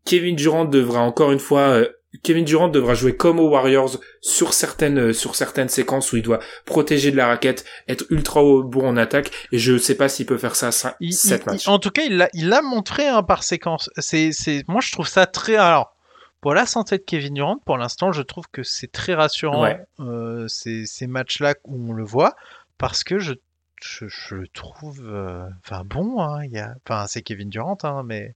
Kevin Durant devra encore une fois euh, Kevin Durant devra jouer comme aux Warriors sur certaines euh, sur certaines séquences où il doit protéger de la raquette, être ultra bon en attaque et je sais pas s'il peut faire ça à 5, 7 matchs. en tout cas, il l'a il a montré hein, par séquence. C'est c'est moi je trouve ça très alors pour la santé de Kevin Durant, pour l'instant, je trouve que c'est très rassurant euh, ces, ces matchs-là où on le voit parce que je je, je le trouve euh, enfin bon hein, il y a enfin c'est Kevin Durant hein, mais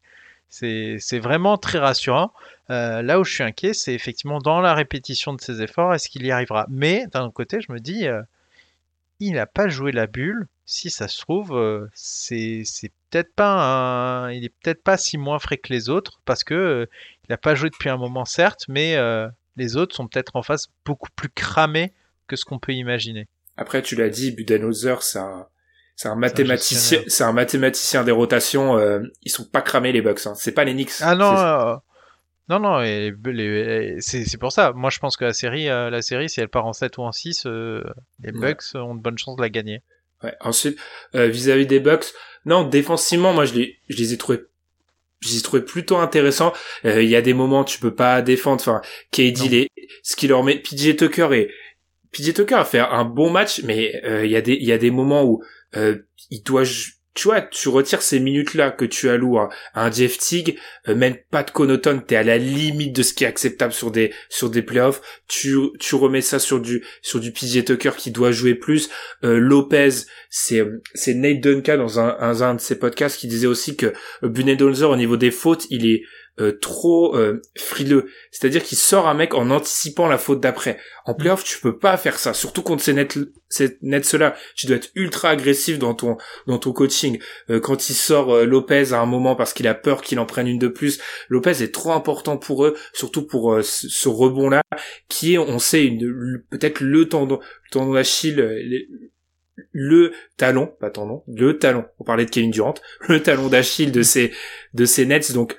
c'est vraiment très rassurant. Euh, là où je suis inquiet, c'est effectivement dans la répétition de ses efforts, est-ce qu'il y arrivera? Mais d'un autre côté, je me dis, euh, il n'a pas joué la bulle. Si ça se trouve, euh, c'est peut-être pas un... il est peut-être pas si moins frais que les autres parce que il n'a pas joué depuis un moment, certes, mais les autres sont peut-être en face beaucoup plus cramés que ce qu'on peut imaginer. Après, tu l'as dit, Budenholzer, ça c'est un mathématicien, c'est un mathématicien des rotations. Euh, ils sont pas cramés les Bucks. Hein. C'est pas les Knicks. Ah non, euh, non, non. Et, c'est pour ça. Moi, je pense que la série, euh, la série, si elle part en 7 ou en 6, les Bucks ont de bonnes chances de la gagner. Ouais. Ensuite, vis-à-vis des Bucks, non, défensivement, moi, je les, je les ai trouvés je les ai trouvés plutôt intéressants. Il y a des moments tu peux pas défendre. Enfin, KD, les, ce qui leur met PJ Tucker et PJ Tucker a fait un bon match, mais il y a des il y a des moments où euh, il doit tu vois, tu retires ces minutes-là que tu alloues à, un Jeff Teague, euh, même pas de Connaughton, t'es à la limite de ce qui est acceptable sur des sur des playoffs. Tu tu remets ça sur du sur du PJ Tucker qui doit jouer plus. Euh, Lopez, c'est c'est Nate Duncan dans un, de ses podcasts qui disait aussi que Bunedozer au niveau des fautes, il est euh, trop euh, frileux. C'est-à-dire qu'il sort un mec en anticipant la faute d'après. En mm. playoff, tu peux pas faire ça. Surtout contre ces nets, ces nets là. Tu dois être ultra agressif dans ton dans ton coaching. Euh, quand il sort Lopez à un moment parce qu'il a peur qu'il en prenne une de plus, Lopez est trop important pour eux, surtout pour ce rebond là, qui est, on sait, peut-être le tendon, le tendon d'Achille. le talon, pas tendon, le talon. On parlait de Kevin Durant, [LAUGHS] le talon d'Achille de ces de ces Nets. Donc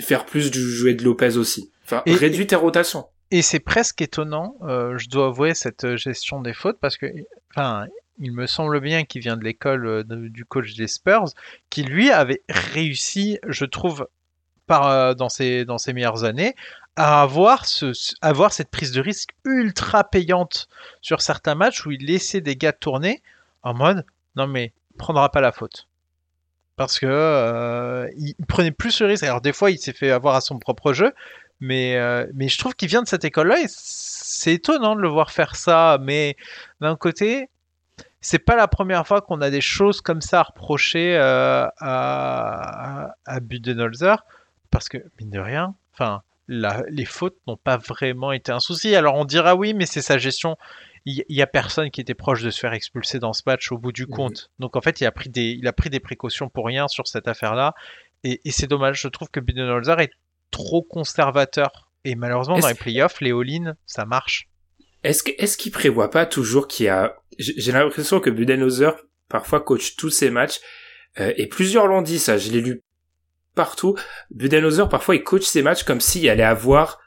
faire plus du jouet de Lopez aussi. Enfin, réduire tes rotations. Et c'est presque étonnant, euh, je dois avouer, cette euh, gestion des fautes, parce que, enfin, il me semble bien qu'il vient de l'école euh, du coach des Spurs, qui lui avait réussi, je trouve, par, dans, ses, dans ses meilleures années, à avoir, ce, avoir cette prise de risque ultra payante sur certains matchs où il laissait des gars tourner en mode non mais prendra pas la faute parce que euh, il prenait plus le risque. Alors des fois, il s'est fait avoir à son propre jeu, mais euh, mais je trouve qu'il vient de cette école-là et c'est étonnant de le voir faire ça. Mais d'un côté, c'est pas la première fois qu'on a des choses comme ça à reprocher euh, à, à Budenholzer, parce que mine de rien, enfin. les fautes n'ont pas vraiment été un souci. Alors on dira oui, mais c'est sa gestion il y, a personne qui était proche de se faire expulser dans ce match au bout du compte. Donc en fait, il a pris des, il a pris des précautions pour rien sur cette affaire-là. Et, c'est dommage. Je trouve que Budenholzer est trop conservateur. Et malheureusement, dans les playoffs, les all ça marche. Est-ce qu'il est prévoit pas toujours qu'il y a... J'ai l'impression que Budenholzer, parfois, coach tous ses matchs. Euh, et plusieurs l'ont dit, ça. Je l'ai lu partout. Budenholzer, parfois, il coach ses matchs comme s'il allait avoir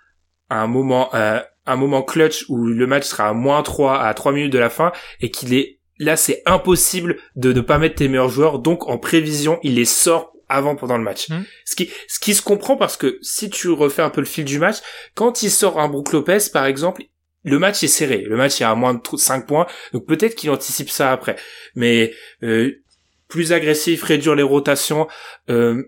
un moment... Euh, un moment clutch où le match sera à moins 3 à 3 minutes de la fin et qu'il est là c'est impossible de ne pas mettre tes meilleurs joueurs donc en prévision il les sort avant pendant le match. Hmm. Ce qui ce qui se comprend parce que si tu refais un peu le fil du match, quand il sort un Brook Lopez par exemple, le match est serré, le match est à moins de 5 points, donc peut-être qu'il anticipe ça après. Mais euh, plus agressif, réduire les rotations, euh,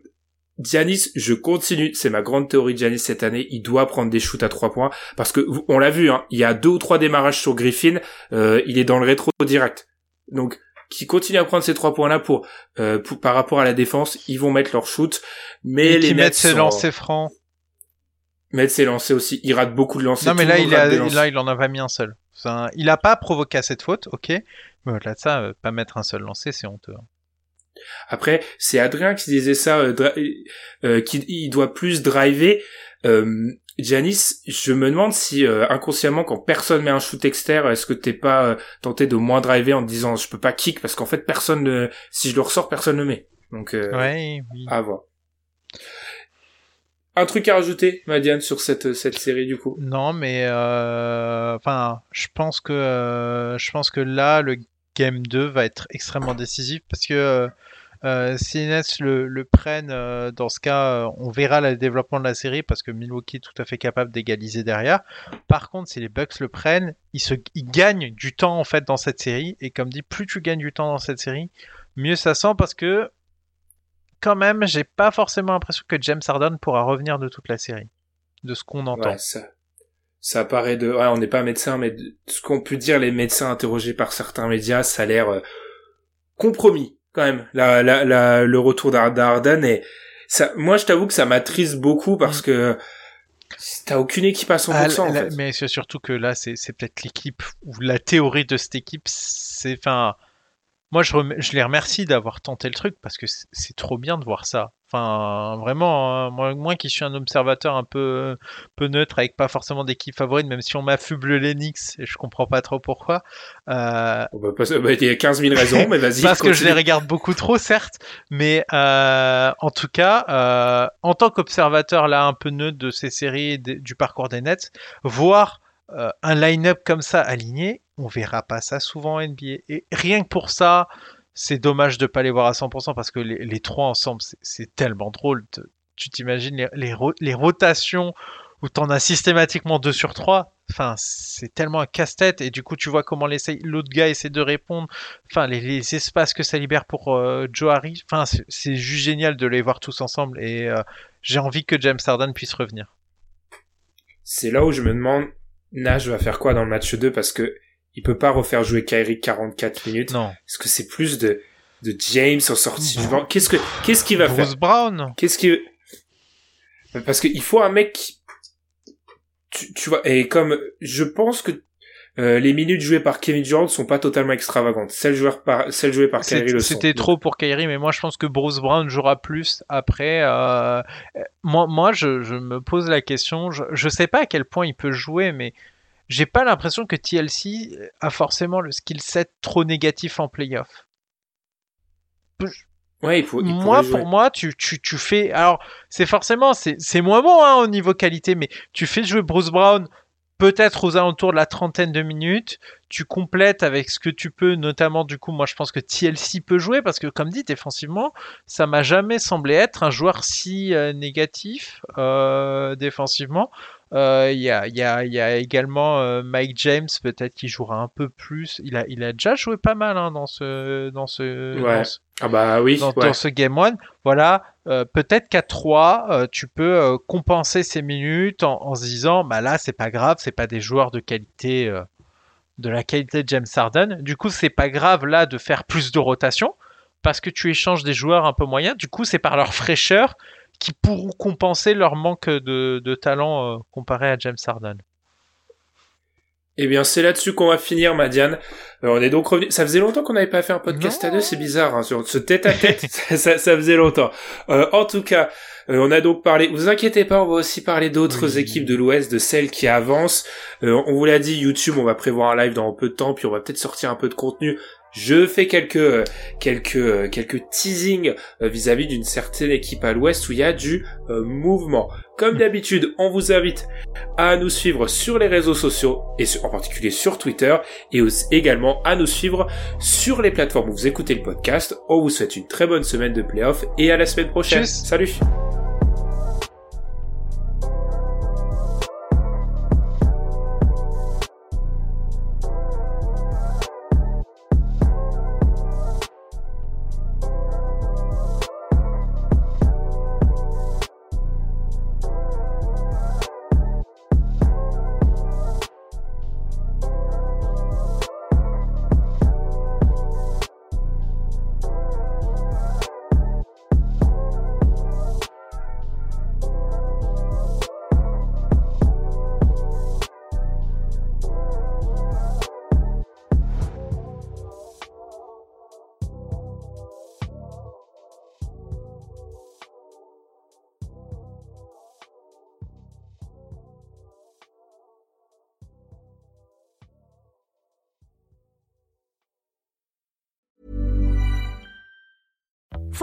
Giannis, je continue, c'est ma grande théorie de Giannis cette année, il doit prendre des shoots à trois points parce que on l'a vu, hein, il y a deux ou trois démarrages sur Griffin, euh, il est dans le rétro direct. Donc qui continue à prendre ces trois points là pour, euh, par rapport à la défense, ils vont mettre leur shoot, mais les qui mettent ses lancers francs. Mettre ses lancers aussi, il rate beaucoup de lancers. Non mais là il, a, là il en a pas mis un seul. il a pas provoqué cette faute, ok, mais au-delà de ça, euh, pas mettre un seul lancer, c'est honteux. Hein. Après, c'est Adrien qui disait ça, euh, euh qu'il doit plus driver. Euh, Giannis, je me demande si euh, inconsciemment, quand personne met un shoot externe, est-ce que t'es pas euh, tenté de moins driver en te disant je peux pas kick parce qu'en fait personne ne, si je le ressors, personne ne met. Donc euh, Ouais, oui. à voir. Un truc à rajouter, Madiane, sur cette cette série du coup? Non, mais enfin, je pense que je pense que là, le game 2 va être extrêmement décisif parce que euh, si les Nets le, le prennent, euh, dans ce cas, euh, on verra le développement de la série parce que Milwaukee est tout à fait capable d'égaliser derrière. Par contre, si les Bucks le prennent, ils, se, ils gagnent du temps en fait dans cette série. Et comme dit, plus tu gagnes du temps dans cette série, mieux ça sent parce que quand même, j'ai pas forcément l'impression que James Harden pourra revenir de toute la série, de ce qu'on entend. Ouais, ça, ça paraît de. Ouais, on n'est pas médecin, mais de ce qu'ont pu dire les médecins interrogés par certains médias, ça a l'air euh, compromis quand même. La, la, la, le retour d'Ar- d'Harden et ça. Moi, je t'avoue que ça m'attriste beaucoup parce Mm. que t'as aucune équipe à 100% Ah, en là- fait. Mais c'est surtout que là, c'est peut-être l'équipe ou la théorie de cette équipe. C'est, enfin, moi, je, rem- je les remercie d'avoir tenté le truc parce que c'est trop bien de voir ça. Enfin, vraiment, hein, moi, moi qui suis un observateur un peu, peu neutre avec pas forcément d'équipe favorite, même si on m'affuble l'Enix et je comprends pas trop pourquoi. Euh, se- bah, Il y a 15 000 raisons, mais vas-y. parce que je les regarde beaucoup trop, certes, mais euh, en tout cas, euh, en tant qu'observateur là un peu neutre de ces séries et du parcours des Nets, voir un line-up comme ça aligné, on verra pas ça souvent en NBA. Et rien que pour ça, c'est dommage de pas les voir à 100% parce que les, trois ensemble, c'est- tellement drôle. Tu t'imagines les, les, ro- les rotations où t'en as systématiquement deux sur trois? Enfin, c'est tellement un casse-tête et du coup, tu vois comment l'autre gars essaie de répondre. Enfin, les, espaces que ça libère pour euh, Joe Harris. Enfin, c'est- c'est juste génial de les voir tous ensemble et euh, j'ai envie que James Harden puisse revenir. C'est là où je me demande, Nash va faire quoi dans le match 2 parce que il peut pas refaire jouer Kyrie 44 minutes. Non. Est-ce que c'est plus de, de James en sortie du banc Qu'est-ce que, qu'est-ce qu'il va faire? Bruce Brown. Qu'est-ce qui parce qu'il faut un mec qui- tu, tu vois et comme je pense que euh, les minutes jouées par Kevin Durant sont pas totalement extravagantes. Celles jouées par celles jouées par Kyrie le sont. C'était trop pour Kyrie, mais moi je pense que Bruce Brown jouera plus après. euh, moi, moi je, je me pose la question. Je, je sais pas à quel point il peut jouer, mais j'ai pas l'impression que TLC a forcément le skill set trop négatif en playoff. Ouais, il faut. il moi, pour moi, tu, tu, tu fais. Alors, c'est forcément, c'est c'est moins bon hein, au niveau qualité, mais tu fais jouer Bruce Brown peut-être aux alentours de la trentaine de minutes. Tu complètes avec ce que tu peux, notamment du coup, moi je pense que TLC peut jouer parce que, comme dit, défensivement, ça m'a jamais semblé être un joueur si euh, négatif euh, défensivement. Euh, Il y, a, il y, a, il y a également euh, Mike James, peut-être qui jouera un peu plus. Il a, il a déjà joué pas mal hein, dans ce, dans ce, Ouais. dans ce- Ah bah oui. dans, ouais. dans ce game one. Voilà, euh, peut-être qu'à 3, euh, tu peux compenser ces minutes en, en se disant, bah là, c'est pas grave, c'est pas des joueurs de qualité, de la qualité de James Harden. Du coup, c'est pas grave là de faire plus de rotation parce que tu échanges des joueurs un peu moyens. Du coup, c'est par leur fraîcheur qui pourront compenser leur manque de, de talent euh, comparé à James Harden. Eh bien, c'est là-dessus qu'on va finir, Madiane. Euh, on est donc revenu. Ça faisait longtemps qu'on n'avait pas fait un podcast Non. à deux, c'est bizarre, hein, sur ce tête à tête, ça, ça, ça faisait longtemps. Euh, en tout cas, euh, on a donc parlé. Vous inquiétez pas, on va aussi parler d'autres Oui. équipes de l'Ouest, de celles qui avancent. Euh, on vous l'a dit, YouTube, on va prévoir un live dans peu de temps, puis on va peut-être sortir un peu de contenu. Je fais quelques euh, quelques euh, quelques teasings euh, vis-à-vis d'une certaine équipe à l'Ouest où il y a du euh, mouvement. Comme d'habitude, on vous invite à nous suivre sur les réseaux sociaux et sur- en particulier sur Twitter et aussi également à nous suivre sur les plateformes où vous écoutez le podcast. On vous souhaite une très bonne semaine de playoff et à la semaine prochaine. Tchuss. Salut